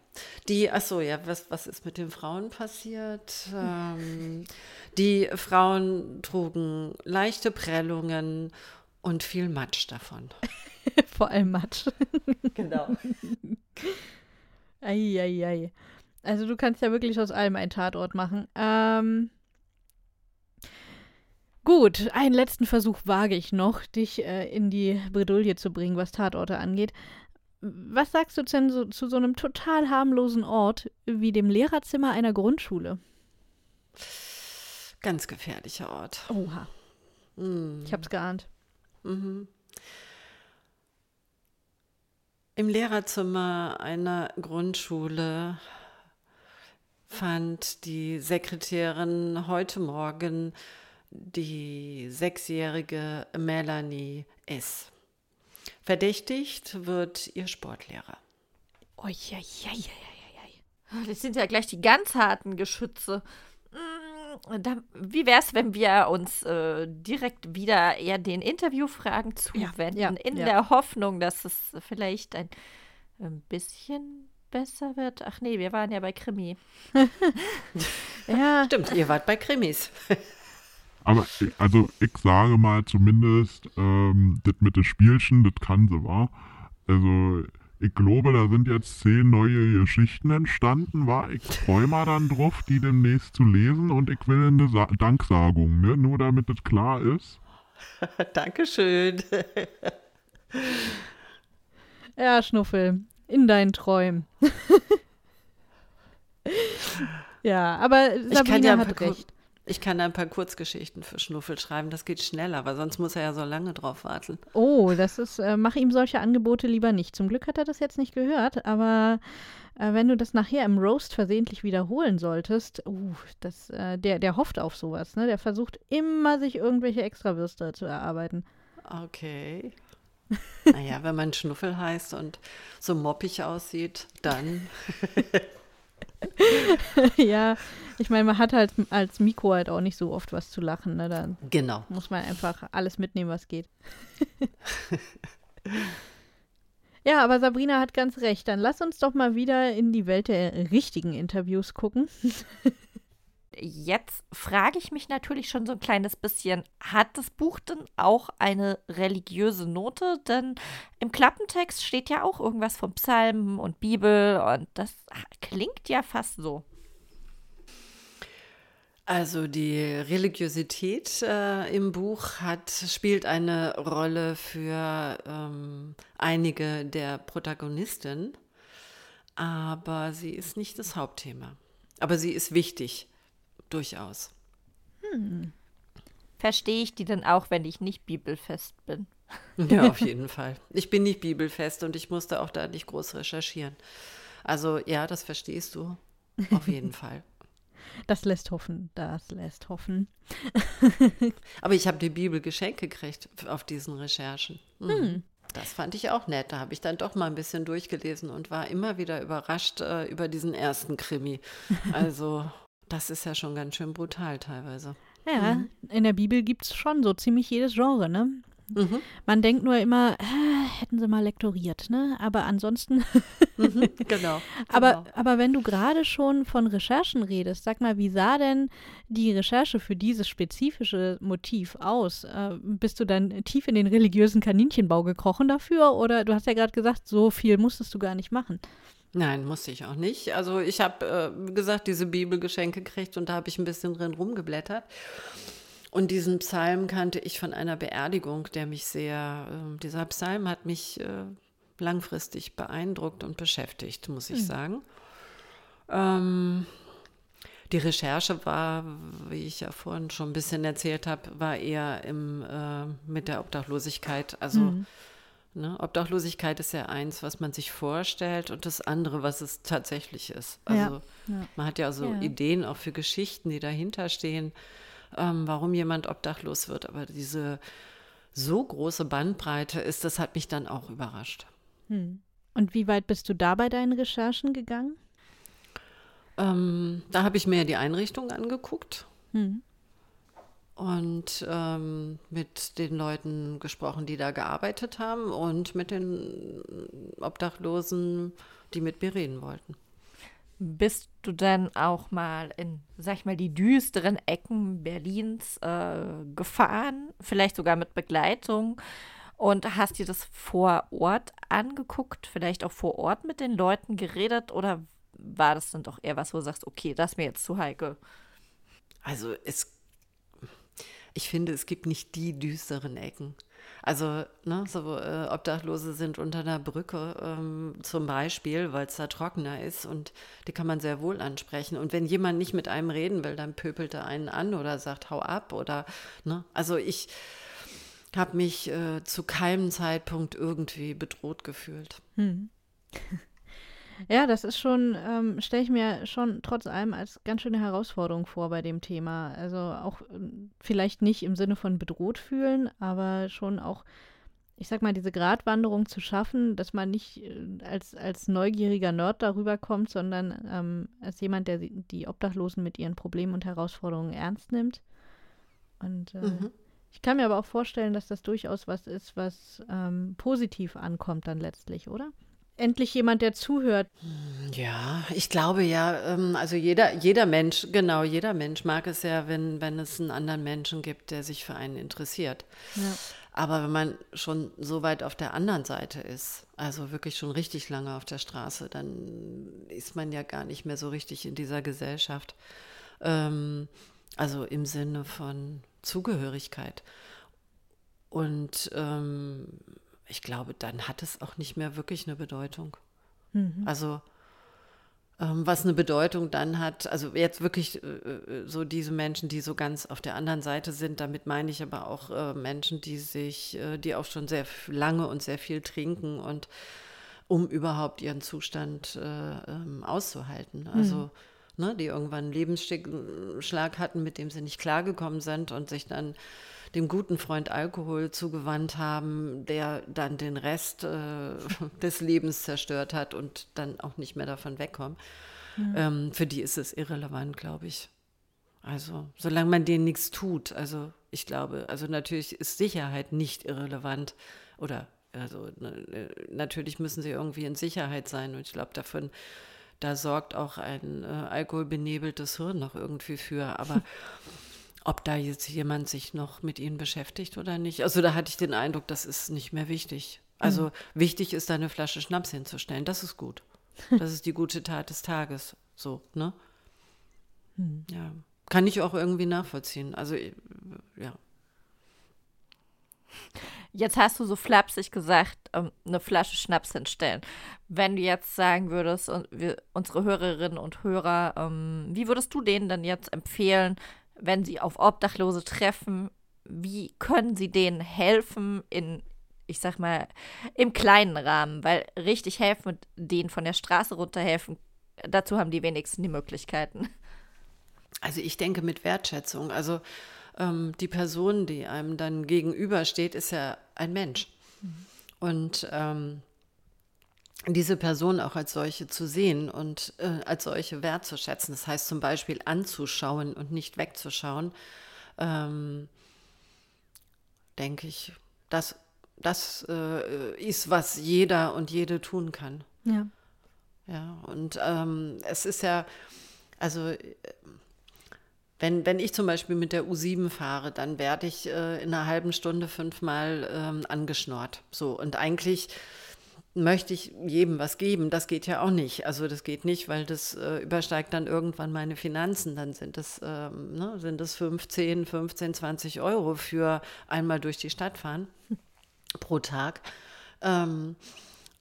Die, ach so, ja, was, was ist mit den Frauen passiert? Ähm, die Frauen trugen leichte Prellungen und viel Matsch davon. [laughs] Vor allem Matsch. Genau. [laughs] Eieiei. Also du kannst ja wirklich aus allem einen Tatort machen. Ähm, gut, einen letzten Versuch wage ich noch, dich äh, in die Bredouille zu bringen, was Tatorte angeht. Was sagst du denn so, zu so einem total harmlosen Ort wie dem Lehrerzimmer einer Grundschule? Ganz gefährlicher Ort. Oha, Mm. ich hab's geahnt. Mhm. Im Lehrerzimmer einer Grundschule fand die Sekretärin heute Morgen die sechsjährige Melanie S. Verdächtigt wird ihr Sportlehrer. Oieieiei. Das sind ja gleich die ganz harten Geschütze. Mm, wie wäre es, wenn wir uns äh, direkt wieder eher den Interviewfragen zuwenden, ja, in ja. der Hoffnung, dass es vielleicht ein, ein bisschen besser wird? Ach nee, wir waren ja bei Krimi. [laughs] [laughs] Ja, Stimmt, ihr wart bei Krimis. Aber ich- also ich sage mal zumindest, ähm, das mit den Spielchen, das kann sie, wa? Also ich glaube, da sind jetzt zehn neue Geschichten entstanden, war. Ich freue mal dann drauf, die demnächst zu lesen und ich will eine Sa Danksagung, ne? Nur damit das klar ist. [laughs] Dankeschön. ja, Schnuffel. In deinen Träumen. [laughs] ja, aber kann Sabrina ja hat recht. Ich kann da ein paar Kurzgeschichten für Schnuffel schreiben, das geht schneller, weil sonst muss er ja so lange drauf warten. Oh, das ist, äh, mach ihm solche Angebote lieber nicht. Zum Glück hat er das jetzt nicht gehört, aber äh, wenn du das nachher im Roast versehentlich wiederholen solltest, uh, das, äh, der, der hofft auf sowas, ne? Der versucht immer, sich irgendwelche Extrawürste zu erarbeiten. Okay. Naja, wenn man Schnuffel heißt und so moppig aussieht, dann. [laughs] [laughs] ja, ich meine, man hat halt als Mikro halt auch nicht so oft was zu lachen, ne? Da Genau. muss man einfach alles mitnehmen, was geht. [laughs] ja, aber Sabrina hat ganz recht. Dann lass uns doch mal wieder in die Welt der richtigen Interviews gucken. [laughs] jetzt frage ich mich natürlich schon so ein kleines bisschen, hat das Buch denn auch eine religiöse Note? Denn im Klappentext steht ja auch irgendwas von Psalmen und Bibel und das klingt ja fast so. Also die Religiosität äh, im Buch hat, spielt eine Rolle für ähm, einige der Protagonisten, aber sie ist nicht das Hauptthema. Aber sie ist wichtig, durchaus. Hm. Verstehe ich die denn auch, wenn ich nicht bibelfest bin? [laughs] Ja, auf [laughs] jeden Fall. Ich bin nicht bibelfest und ich musste auch da nicht groß recherchieren. Also ja, das verstehst du. Auf jeden [laughs] Fall. Das lässt hoffen, das lässt hoffen. Aber ich habe die Bibel geschenkt gekriegt auf diesen Recherchen. Mhm. Hm. Das fand ich auch nett. Da habe ich dann doch mal ein bisschen durchgelesen und war immer wieder überrascht äh, über diesen ersten Krimi. Also, das ist ja schon ganz schön brutal teilweise. Ja, mhm. in der Bibel gibt es schon so ziemlich jedes Genre, ne? Mhm. Man denkt nur immer, äh, hätten sie mal lektoriert, ne? Aber ansonsten. [laughs] mhm, genau. Aber, genau. aber wenn du gerade schon von Recherchen redest, sag mal, wie sah denn die Recherche für dieses spezifische Motiv aus? Äh, bist du dann tief in den religiösen Kaninchenbau gekrochen dafür? Oder du hast ja gerade gesagt, so viel musstest du gar nicht machen. Nein, musste ich auch nicht. Also ich habe, äh, gesagt, diese Bibelgeschenke gekriegt und da habe ich ein bisschen drin rumgeblättert. Und diesen Psalm kannte ich von einer Beerdigung, der mich sehr, äh, dieser Psalm hat mich äh, langfristig beeindruckt und beschäftigt, muss ich mhm. sagen. Ähm, die Recherche war, wie ich ja vorhin schon ein bisschen erzählt habe, war eher im, äh, mit der Obdachlosigkeit. Also mhm. Ne, Obdachlosigkeit ist ja eins, was man sich vorstellt und das andere, was es tatsächlich ist. Also ja. Man hat ja so ja. Ideen auch für Geschichten, die dahinter stehen ähm, warum jemand obdachlos wird. Aber diese so große Bandbreite ist, das hat mich dann auch überrascht. Hm. Und wie weit bist du da bei deinen Recherchen gegangen? Ähm, da habe ich mir die Einrichtung angeguckt hm. Und ähm, mit den Leuten gesprochen, die da gearbeitet haben und mit den Obdachlosen, die mit mir reden wollten. Bist du denn auch mal in, sag ich mal, die düsteren Ecken Berlins äh, gefahren, vielleicht sogar mit Begleitung? Und hast dir das vor Ort angeguckt, vielleicht auch vor Ort mit den Leuten geredet oder war das dann doch eher was, wo du sagst, okay, das ist mir jetzt zu heikel? Also es, ich finde, es gibt nicht die düsteren Ecken. Also, ne, so äh, Obdachlose sind unter einer Brücke ähm, zum Beispiel, weil es da trockener ist und die kann man sehr wohl ansprechen. Und wenn jemand nicht mit einem reden will, dann pöpelt er einen an oder sagt, hau ab oder, ne, also ich habe mich äh, zu keinem Zeitpunkt irgendwie bedroht gefühlt. Hm. Ja, das ist schon, ähm, stelle ich mir schon trotz allem als ganz schöne Herausforderung vor bei dem Thema. Also auch ähm, vielleicht nicht im Sinne von bedroht fühlen, aber schon auch, ich sag mal, diese Gratwanderung zu schaffen, dass man nicht äh, als, als neugieriger Nerd darüber kommt, sondern ähm, als jemand, der die Obdachlosen mit ihren Problemen und Herausforderungen ernst nimmt. Und äh, mhm. ich kann mir aber auch vorstellen, dass das durchaus was ist, was ähm, positiv ankommt dann letztlich, oder? Endlich jemand, der zuhört. Ja, ich glaube ja, ähm, also jeder, jeder Mensch, genau, jeder Mensch mag es ja, wenn, wenn es einen anderen Menschen gibt, der sich für einen interessiert. Ja. Aber wenn man schon so weit auf der anderen Seite ist, also wirklich schon richtig lange auf der Straße, dann ist man ja gar nicht mehr so richtig in dieser Gesellschaft. Ähm, also im Sinne von Zugehörigkeit. Und ähm, ich glaube, dann hat es auch nicht mehr wirklich eine Bedeutung. Mhm. Also ähm, was eine Bedeutung dann hat, also jetzt wirklich äh, äh, so diese Menschen, die so ganz auf der anderen Seite sind, damit meine ich aber auch äh, Menschen, die sich, äh, die auch schon sehr lange und sehr viel trinken und um überhaupt ihren Zustand äh, ähm, auszuhalten. Also mhm. Ne, die irgendwann einen Lebensschlag hatten, mit dem sie nicht klargekommen sind und sich dann dem guten Freund Alkohol zugewandt haben, der dann den Rest äh, [laughs] des Lebens zerstört hat und dann auch nicht mehr davon wegkommt. Mhm. Ähm, für die ist es irrelevant, glaube ich. Also, solange man denen nichts tut, also ich glaube, also natürlich ist Sicherheit nicht irrelevant oder also ne, natürlich müssen sie irgendwie in Sicherheit sein und ich glaube, davon da sorgt auch ein äh, alkoholbenebeltes Hirn noch irgendwie für. Aber [laughs] ob da jetzt jemand sich noch mit ihnen beschäftigt oder nicht, also da hatte ich den Eindruck, das ist nicht mehr wichtig. Also mhm. wichtig ist, eine Flasche Schnaps hinzustellen. Das ist gut. [laughs] Das ist die gute Tat des Tages. So, ne? Mhm. Ja. Kann ich auch irgendwie nachvollziehen. Also, ja. Jetzt hast du so flapsig gesagt, ähm, eine Flasche Schnaps hinstellen. Wenn du jetzt sagen würdest, unsere Hörerinnen und Hörer, ähm, wie würdest du denen dann jetzt empfehlen, wenn sie auf Obdachlose treffen, wie können sie denen helfen in, ich sag mal, im kleinen Rahmen? Weil richtig helfen und denen von der Straße runterhelfen, dazu haben die wenigsten die Möglichkeiten. Also ich denke mit Wertschätzung. Also ähm, die Person, die einem dann gegenübersteht, ist ja ein Mensch. Mhm. Und ähm, diese Person auch als solche zu sehen und äh, als solche wertzuschätzen, das heißt zum Beispiel anzuschauen und nicht wegzuschauen, ähm, denke ich, das, das äh, ist, was jeder und jede tun kann. Ja. Ja, und ähm, es ist ja, also wenn, wenn ich zum Beispiel mit der U7 fahre, dann werde ich äh, in einer halben Stunde fünfmal ähm, angeschnort. So, und eigentlich möchte ich jedem was geben. Das geht ja auch nicht. Also das geht nicht, weil das äh, übersteigt dann irgendwann meine Finanzen. Dann sind es, ähm, ne, sind es 15, 15, 20 Euro für einmal durch die Stadt fahren [laughs] pro Tag. Ähm,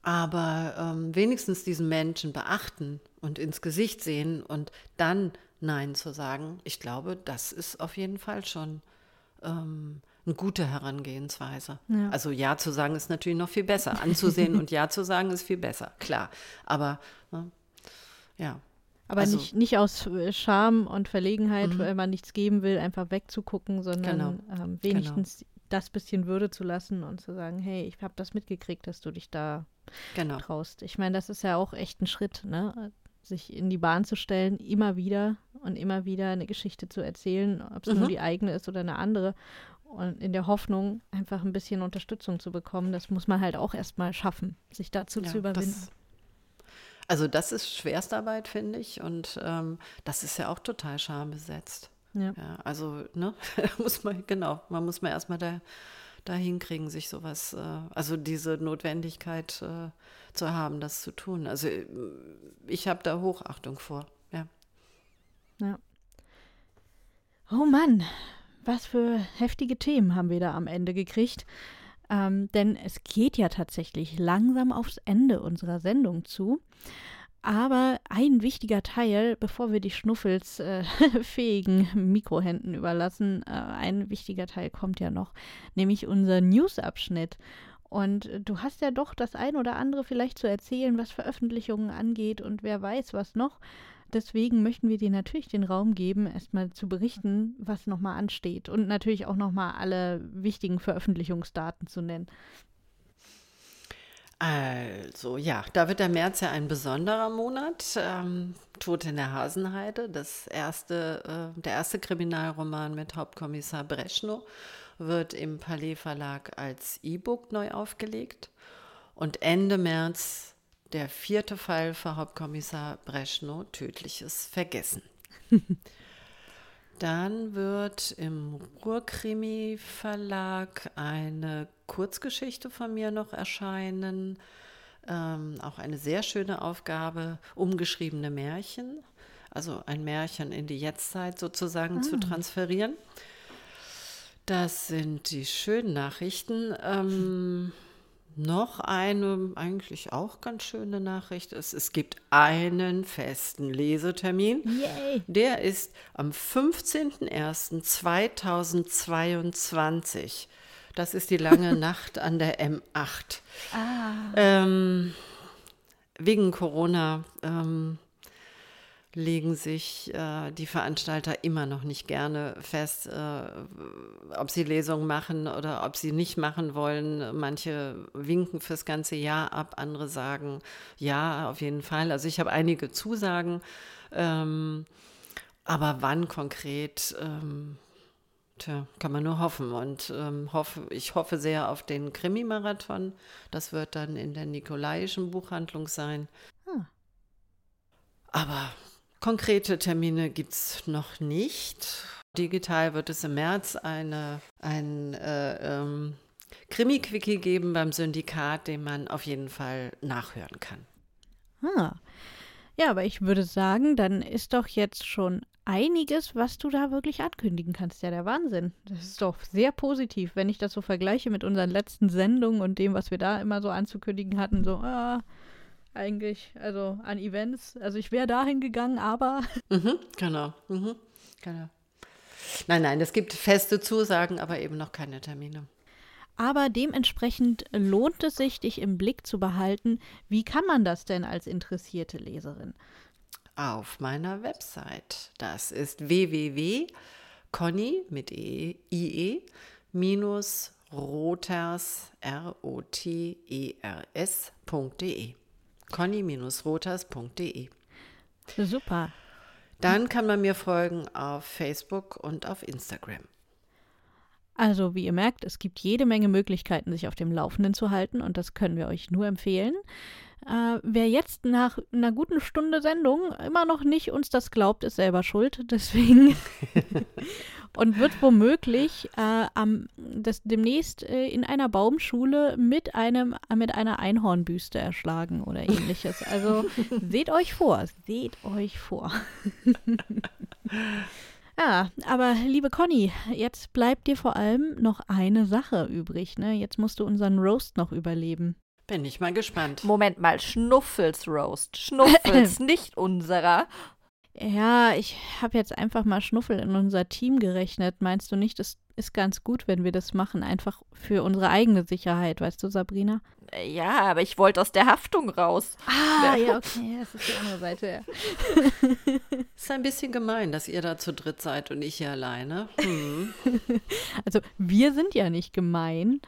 aber ähm, wenigstens diesen Menschen beachten und ins Gesicht sehen und dann Nein zu sagen, ich glaube, das ist auf jeden Fall schon ähm, eine gute Herangehensweise. Ja. Also Ja zu sagen ist natürlich noch viel besser. Anzusehen [laughs] und Ja zu sagen ist viel besser, klar. Aber ne, ja. Aber also, nicht, nicht aus äh, Scham und Verlegenheit, mhm. weil man nichts geben will, einfach wegzugucken, sondern genau. ähm, wenigstens genau. das bisschen Würde zu lassen und zu sagen, hey, ich habe das mitgekriegt, dass du dich da genau. traust. Ich meine, das ist ja auch echt ein Schritt, ne? sich in die Bahn zu stellen, immer wieder und immer wieder eine Geschichte zu erzählen, ob es mhm. nur die eigene ist oder eine andere. Und in der Hoffnung, einfach ein bisschen Unterstützung zu bekommen, das muss man halt auch erstmal schaffen, sich dazu ja, zu überwinden. Das, also das ist Schwerstarbeit, finde ich. Und ähm, das ist ja auch total schambesetzt. Ja. ja also, ne, [laughs] muss man, genau, man muss mal erstmal da, da hinkriegen, sich sowas, äh, also diese Notwendigkeit äh, zu haben, das zu tun. Also äh, ich habe da Hochachtung vor, ja. Ja. Oh Mann, was für heftige Themen haben wir da am Ende gekriegt. Ähm, denn es geht ja tatsächlich langsam aufs Ende unserer Sendung zu. Aber ein wichtiger Teil, bevor wir die Schnuffels äh, fähigen [laughs] Mikrohänden überlassen, äh, ein wichtiger Teil kommt ja noch, nämlich unser News-Abschnitt. Und du hast ja doch das ein oder andere vielleicht zu erzählen, was Veröffentlichungen angeht und wer weiß was noch. Deswegen möchten wir dir natürlich den Raum geben, erstmal zu berichten, was nochmal ansteht und natürlich auch nochmal alle wichtigen Veröffentlichungsdaten zu nennen. Also ja, da wird der März ja ein besonderer Monat. Ähm, Tod in der Hasenheide, das erste, äh, der erste Kriminalroman mit Hauptkommissar Breschnow, wird im Palais Verlag als E-Book neu aufgelegt. Und Ende März der vierte Fall für Hauptkommissar Breschnow, tödliches Vergessen. [laughs] Dann wird im Ruhrkrimi-Verlag eine Kurzgeschichte von mir noch erscheinen. Ähm, auch eine sehr schöne Aufgabe, umgeschriebene Märchen, also ein Märchen in die Jetztzeit sozusagen ah. zu transferieren. Das sind die schönen Nachrichten. Ähm, noch eine eigentlich auch ganz schöne Nachricht ist, es gibt einen festen Lesetermin. Yay. Der ist am 15.01.2022. Das ist die lange [laughs] Nacht an der M8. Ah. Ähm, wegen Corona ähm, legen sich äh, die Veranstalter immer noch nicht gerne fest, äh, ob sie Lesungen machen oder ob sie nicht machen wollen. Manche winken fürs ganze Jahr ab, andere sagen ja, auf jeden Fall. Also ich habe einige Zusagen, ähm, aber wann konkret? Ähm, Tja, kann man nur hoffen. Und ähm, hoffe, ich hoffe sehr auf den Krimi-Marathon. Das wird dann in der Nikolaischen Buchhandlung sein. Aber konkrete Termine gibt es noch nicht. Digital wird es im März eine, ein äh, ähm, Krimi-Quickie geben beim Syndikat, den man auf jeden Fall nachhören kann. Ah. Ja, aber ich würde sagen, dann ist doch jetzt schon einiges, was du da wirklich ankündigen kannst. Ja, der Wahnsinn. Das ist doch sehr positiv, wenn ich das so vergleiche mit unseren letzten Sendungen und dem, was wir da immer so anzukündigen hatten. So, ah, eigentlich, also an Events. Also ich wäre dahin gegangen, aber. [laughs] Mhm, genau. Mhm, genau. Nein, nein, es gibt feste Zusagen, aber eben noch keine Termine. Aber dementsprechend lohnt es sich, dich im Blick zu behalten. Wie kann man das denn als interessierte Leserin? Auf meiner Website. Das ist www.conny mit e, ie minus roters r o t e r s.de. conny-roters.de. Super. Dann kann man mir folgen auf Facebook und auf Instagram. Also, wie ihr merkt, es gibt jede Menge Möglichkeiten, sich auf dem Laufenden zu halten und das können wir euch nur empfehlen. Äh, wer jetzt nach einer guten Stunde Sendung immer noch nicht uns das glaubt, ist selber schuld. [laughs] Deswegen [laughs] und wird womöglich äh, am, das, demnächst äh, in einer Baumschule mit, einem, mit einer Einhornbüste erschlagen oder ähnliches. Also [laughs] seht euch vor, seht euch vor. Ja, aber liebe Conny, jetzt bleibt dir vor allem noch eine Sache übrig. Ne? Jetzt musst du unseren Roast noch überleben. Bin ich mal gespannt. Moment mal, Schnuffels Roast. Schnuffels, [laughs] nicht unserer. Ja, ich habe jetzt einfach mal Schnuffel in unser Team gerechnet. Meinst du nicht, das ist ganz gut, wenn wir das machen, einfach für unsere eigene Sicherheit, weißt du, Sabrina? Ja, aber ich wollte aus der Haftung raus. Ah, ja, [laughs] okay, das ist die andere Seite. Ja. [laughs] ist ein bisschen gemein, dass ihr da zu dritt seid und ich hier alleine. Hm. [laughs] Also, wir sind ja nicht gemein.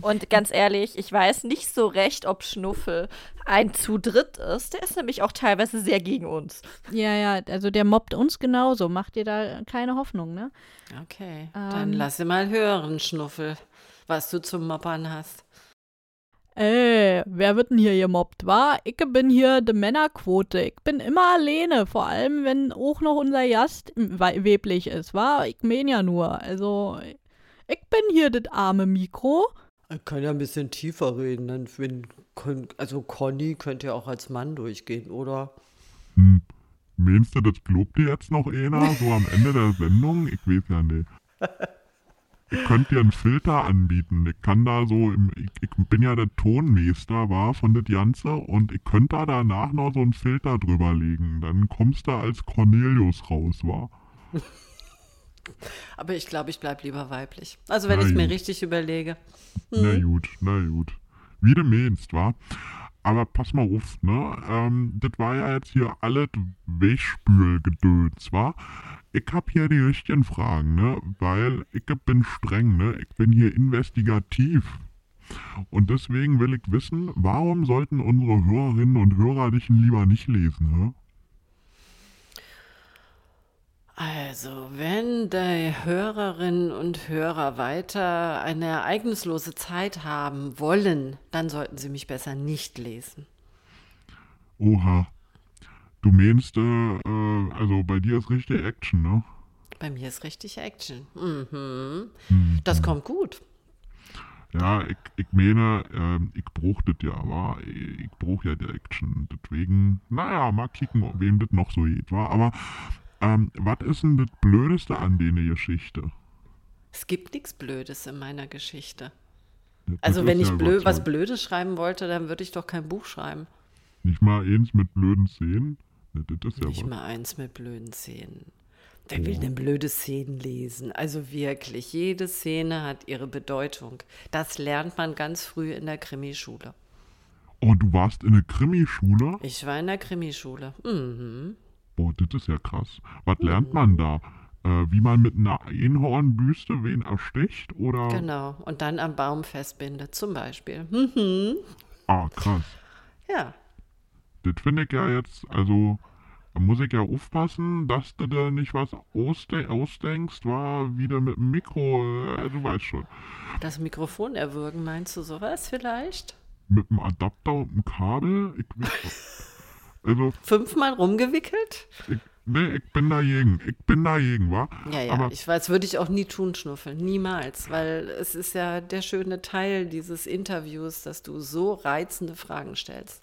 Und ganz ehrlich, ich weiß nicht so recht, ob Schnuffel ein zu dritt ist. Der ist nämlich auch teilweise sehr gegen uns. Ja, ja, also der mobbt uns genauso. Macht dir da keine Hoffnung, ne? Okay, ähm, dann lass mal hören, Schnuffel, was du zum Moppern hast. Ey, wer wird denn hier gemobbt, wa? Ich bin hier die Männerquote. Ich bin immer alleine, vor allem wenn auch noch unser Gast weblich ist, wa? Ich mein ja nur. Also, ich bin hier das arme Mikro. Ich kann ja ein bisschen tiefer reden, dann wenn, also Conny könnte ja auch als Mann durchgehen, oder? Hm. Meinst du, das glaubt dir jetzt noch einer, [laughs] so am Ende der Sendung? Ich weiß ja nicht. Ich könnte dir einen Filter anbieten. Ich kann da so, im, ich, ich, bin ja der Tonmeister, war von das Ganze und ich könnte da danach noch so einen Filter drüber legen. Dann kommst du als Cornelius raus, war. Aber ich glaube, ich bleibe lieber weiblich. Also wenn ich es mir richtig überlege. Hm. Na gut, na gut. Wie du meinst, wa? Aber pass mal auf, ne? Ähm, das war ja jetzt hier alles Wegspülgedöns, wa? Ich hab hier die richtigen Fragen, ne? Weil ich bin streng, ne? Ich bin hier investigativ. Und deswegen will ich wissen, warum sollten unsere Hörerinnen und Hörer dich lieber nicht lesen, ne? Also, wenn die Hörerinnen und Hörer weiter eine ereignislose Zeit haben wollen, dann sollten sie mich besser nicht lesen. Oha. Du meinst, äh, äh, also bei dir ist richtig Action, ne? Bei mir ist richtig Action. Mhm. mhm. Das kommt gut. Ja, ich, ich meine, äh, ich brauch das ja, aber ich brauch ja die Action. Deswegen, naja, mal kicken, wem das noch so geht, war. Aber ähm, was ist denn das Blödeste an der Geschichte? Es gibt nichts Blödes in meiner Geschichte. Ja, also wenn ich ja blöd, was Blödes schreiben wollte, dann würde ich doch kein Buch schreiben. Nicht mal eins mit blöden Szenen? Ja, Nicht was. mal eins mit blöden Szenen. Wer oh. will denn blöde Szenen lesen? Also wirklich, jede Szene hat ihre Bedeutung. Das lernt man ganz früh in der Krimischule. Oh, du warst in der Krimischule? Ich war in der Krimischule. Mhm. Boah, das ist ja krass. Was mhm. lernt man da? Äh, wie man mit einer Einhornbüste wen ersticht? Oder? Genau, und dann am Baum festbindet, zum Beispiel. Mhm. Ah, krass. Ja. Das finde ich ja jetzt, also da muss ich ja aufpassen, dass du da nicht was ausde ausdenkst, war wieder mit dem Mikro, äh, du weißt schon. Das Mikrofon erwürgen, meinst du sowas vielleicht? Mit dem Adapter und dem Kabel? Ich weiß [laughs] Also, Fünfmal rumgewickelt? ich, nee, ich bin dagegen. Ich bin dagegen, wa? Ja, ja, Aber ich weiß, würde ich auch nie tun, Schnuffel. Niemals. Weil es ist ja der schöne Teil dieses Interviews, dass du so reizende Fragen stellst.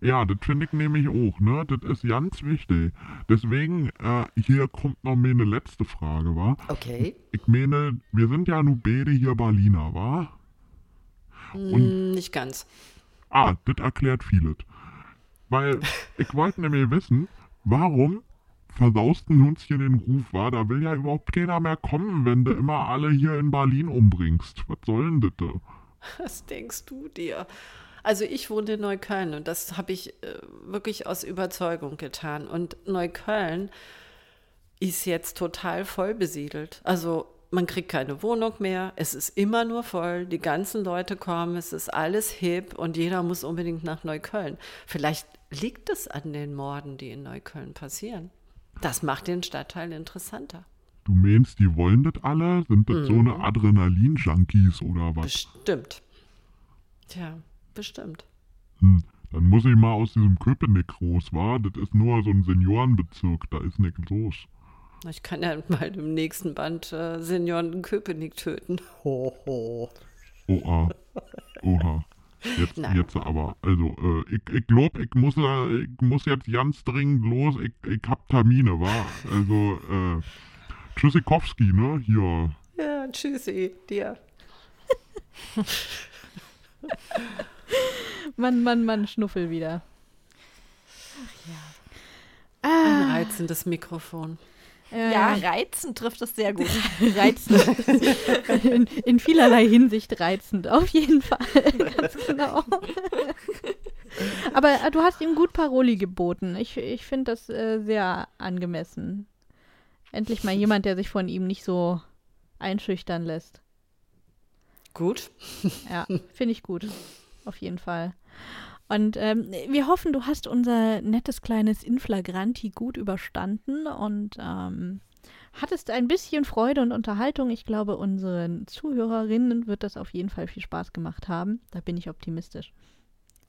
Ja, das finde ich nämlich auch, ne? Das ist ganz wichtig. Deswegen, äh, hier kommt noch meine letzte Frage, wa? Okay. Ich meine, wir sind ja nu beide hier Berliner, wa? Hm, nicht ganz. Ah, das erklärt vieles. Weil ich wollte nämlich wissen, warum versausten uns hier den Ruf, wa? Da will ja überhaupt keiner mehr kommen, wenn du immer alle hier in Berlin umbringst. Was soll denn das? da? Was denkst du dir? Also ich wohne in Neukölln und das habe ich äh, wirklich aus Überzeugung getan. Und Neukölln ist jetzt total voll besiedelt. Also man kriegt keine Wohnung mehr, es ist immer nur voll, die ganzen Leute kommen, es ist alles hip und jeder muss unbedingt nach Neukölln. Vielleicht liegt es an den Morden, die in Neukölln passieren. Das macht den Stadtteil interessanter. Du meinst, die wollen das alle? Sind das so Mhm. eine Adrenalin-Junkies oder was? Bestimmt. Tja, bestimmt. Hm, dann muss ich mal aus diesem Köpenick raus, wa? Das ist nur so ein Seniorenbezirk, da ist nichts los. Ich kann ja mal im nächsten Band äh, Senioren in Köpenick töten. Ho, ho. Oha. Oha. Jetzt, Nein. jetzt aber, also, äh, ich, ich glaub, ich muss, äh, ich muss jetzt ganz dringend los. Ich, ich hab Termine, wa? Also, äh, Tschüssikowski, ne? Hier. Ja, tschüssi, dir. [laughs] Mann, Mann, Mann, Schnuffel wieder. Ein Ah, reizendes Mikrofon. Äh, Ja, reizend trifft es sehr gut. [laughs] reizend. in, in vielerlei Hinsicht reizend, auf jeden Fall. [laughs] Ganz genau. Aber äh, du hast ihm gut Paroli geboten. Ich, ich finde das äh, sehr angemessen. Endlich mal jemand, der sich von ihm nicht so einschüchtern lässt. Gut. Ja, finde ich gut. Auf jeden Fall. Und ähm, wir hoffen, du hast unser nettes kleines Inflagranti gut überstanden und ähm, hattest ein bisschen Freude und Unterhaltung. Ich glaube, unseren Zuhörerinnen wird das auf jeden Fall viel Spaß gemacht haben. Da bin ich optimistisch.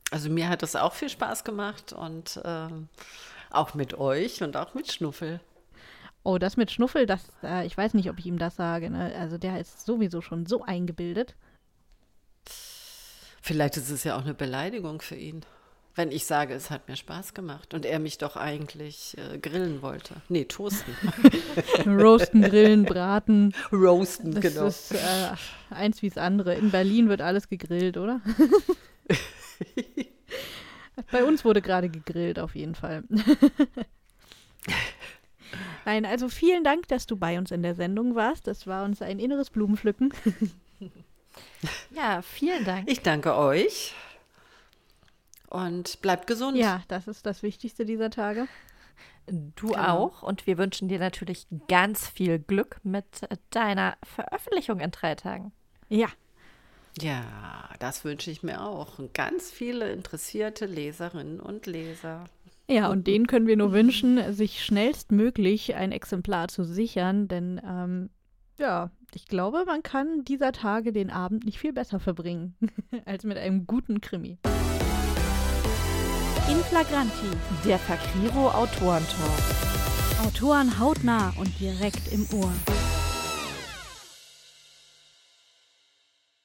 Also mir hat es auch viel Spaß gemacht und ähm, auch mit euch und auch mit Schnuffel. Oh, das mit Schnuffel, das, äh, ich weiß nicht, ob ich ihm das sage. Ne? Also der ist sowieso schon so eingebildet. Vielleicht ist es ja auch eine Beleidigung für ihn, wenn ich sage, es hat mir Spaß gemacht und er mich doch eigentlich äh, grillen wollte. Nee, toasten. [laughs] Roasten, Grillen, Braten. Roasten, Das genau. ist äh, eins wie das andere. In Berlin wird alles gegrillt, oder? [laughs] Bei uns wurde gerade gegrillt, auf jeden Fall. [laughs] Nein, also vielen Dank, dass du bei uns in der Sendung warst. Das war uns ein inneres Blumenpflücken. Ja, vielen Dank. Ich danke euch und bleibt gesund. Ja, das ist das Wichtigste dieser Tage. Du Genau. auch. Und wir wünschen dir natürlich ganz viel Glück mit deiner Veröffentlichung in drei Tagen. Ja, Ja, das wünsche ich mir auch. Und ganz viele interessierte Leserinnen und Leser. ja, und denen können wir nur wünschen, sich schnellstmöglich ein Exemplar zu sichern, denn ähm, ja, ich glaube, man kann dieser Tage den Abend nicht viel besser verbringen [laughs] als mit einem guten Krimi. In Flagranti. Der Fakriro Autorentalk. Autoren hautnah und direkt im Ohr.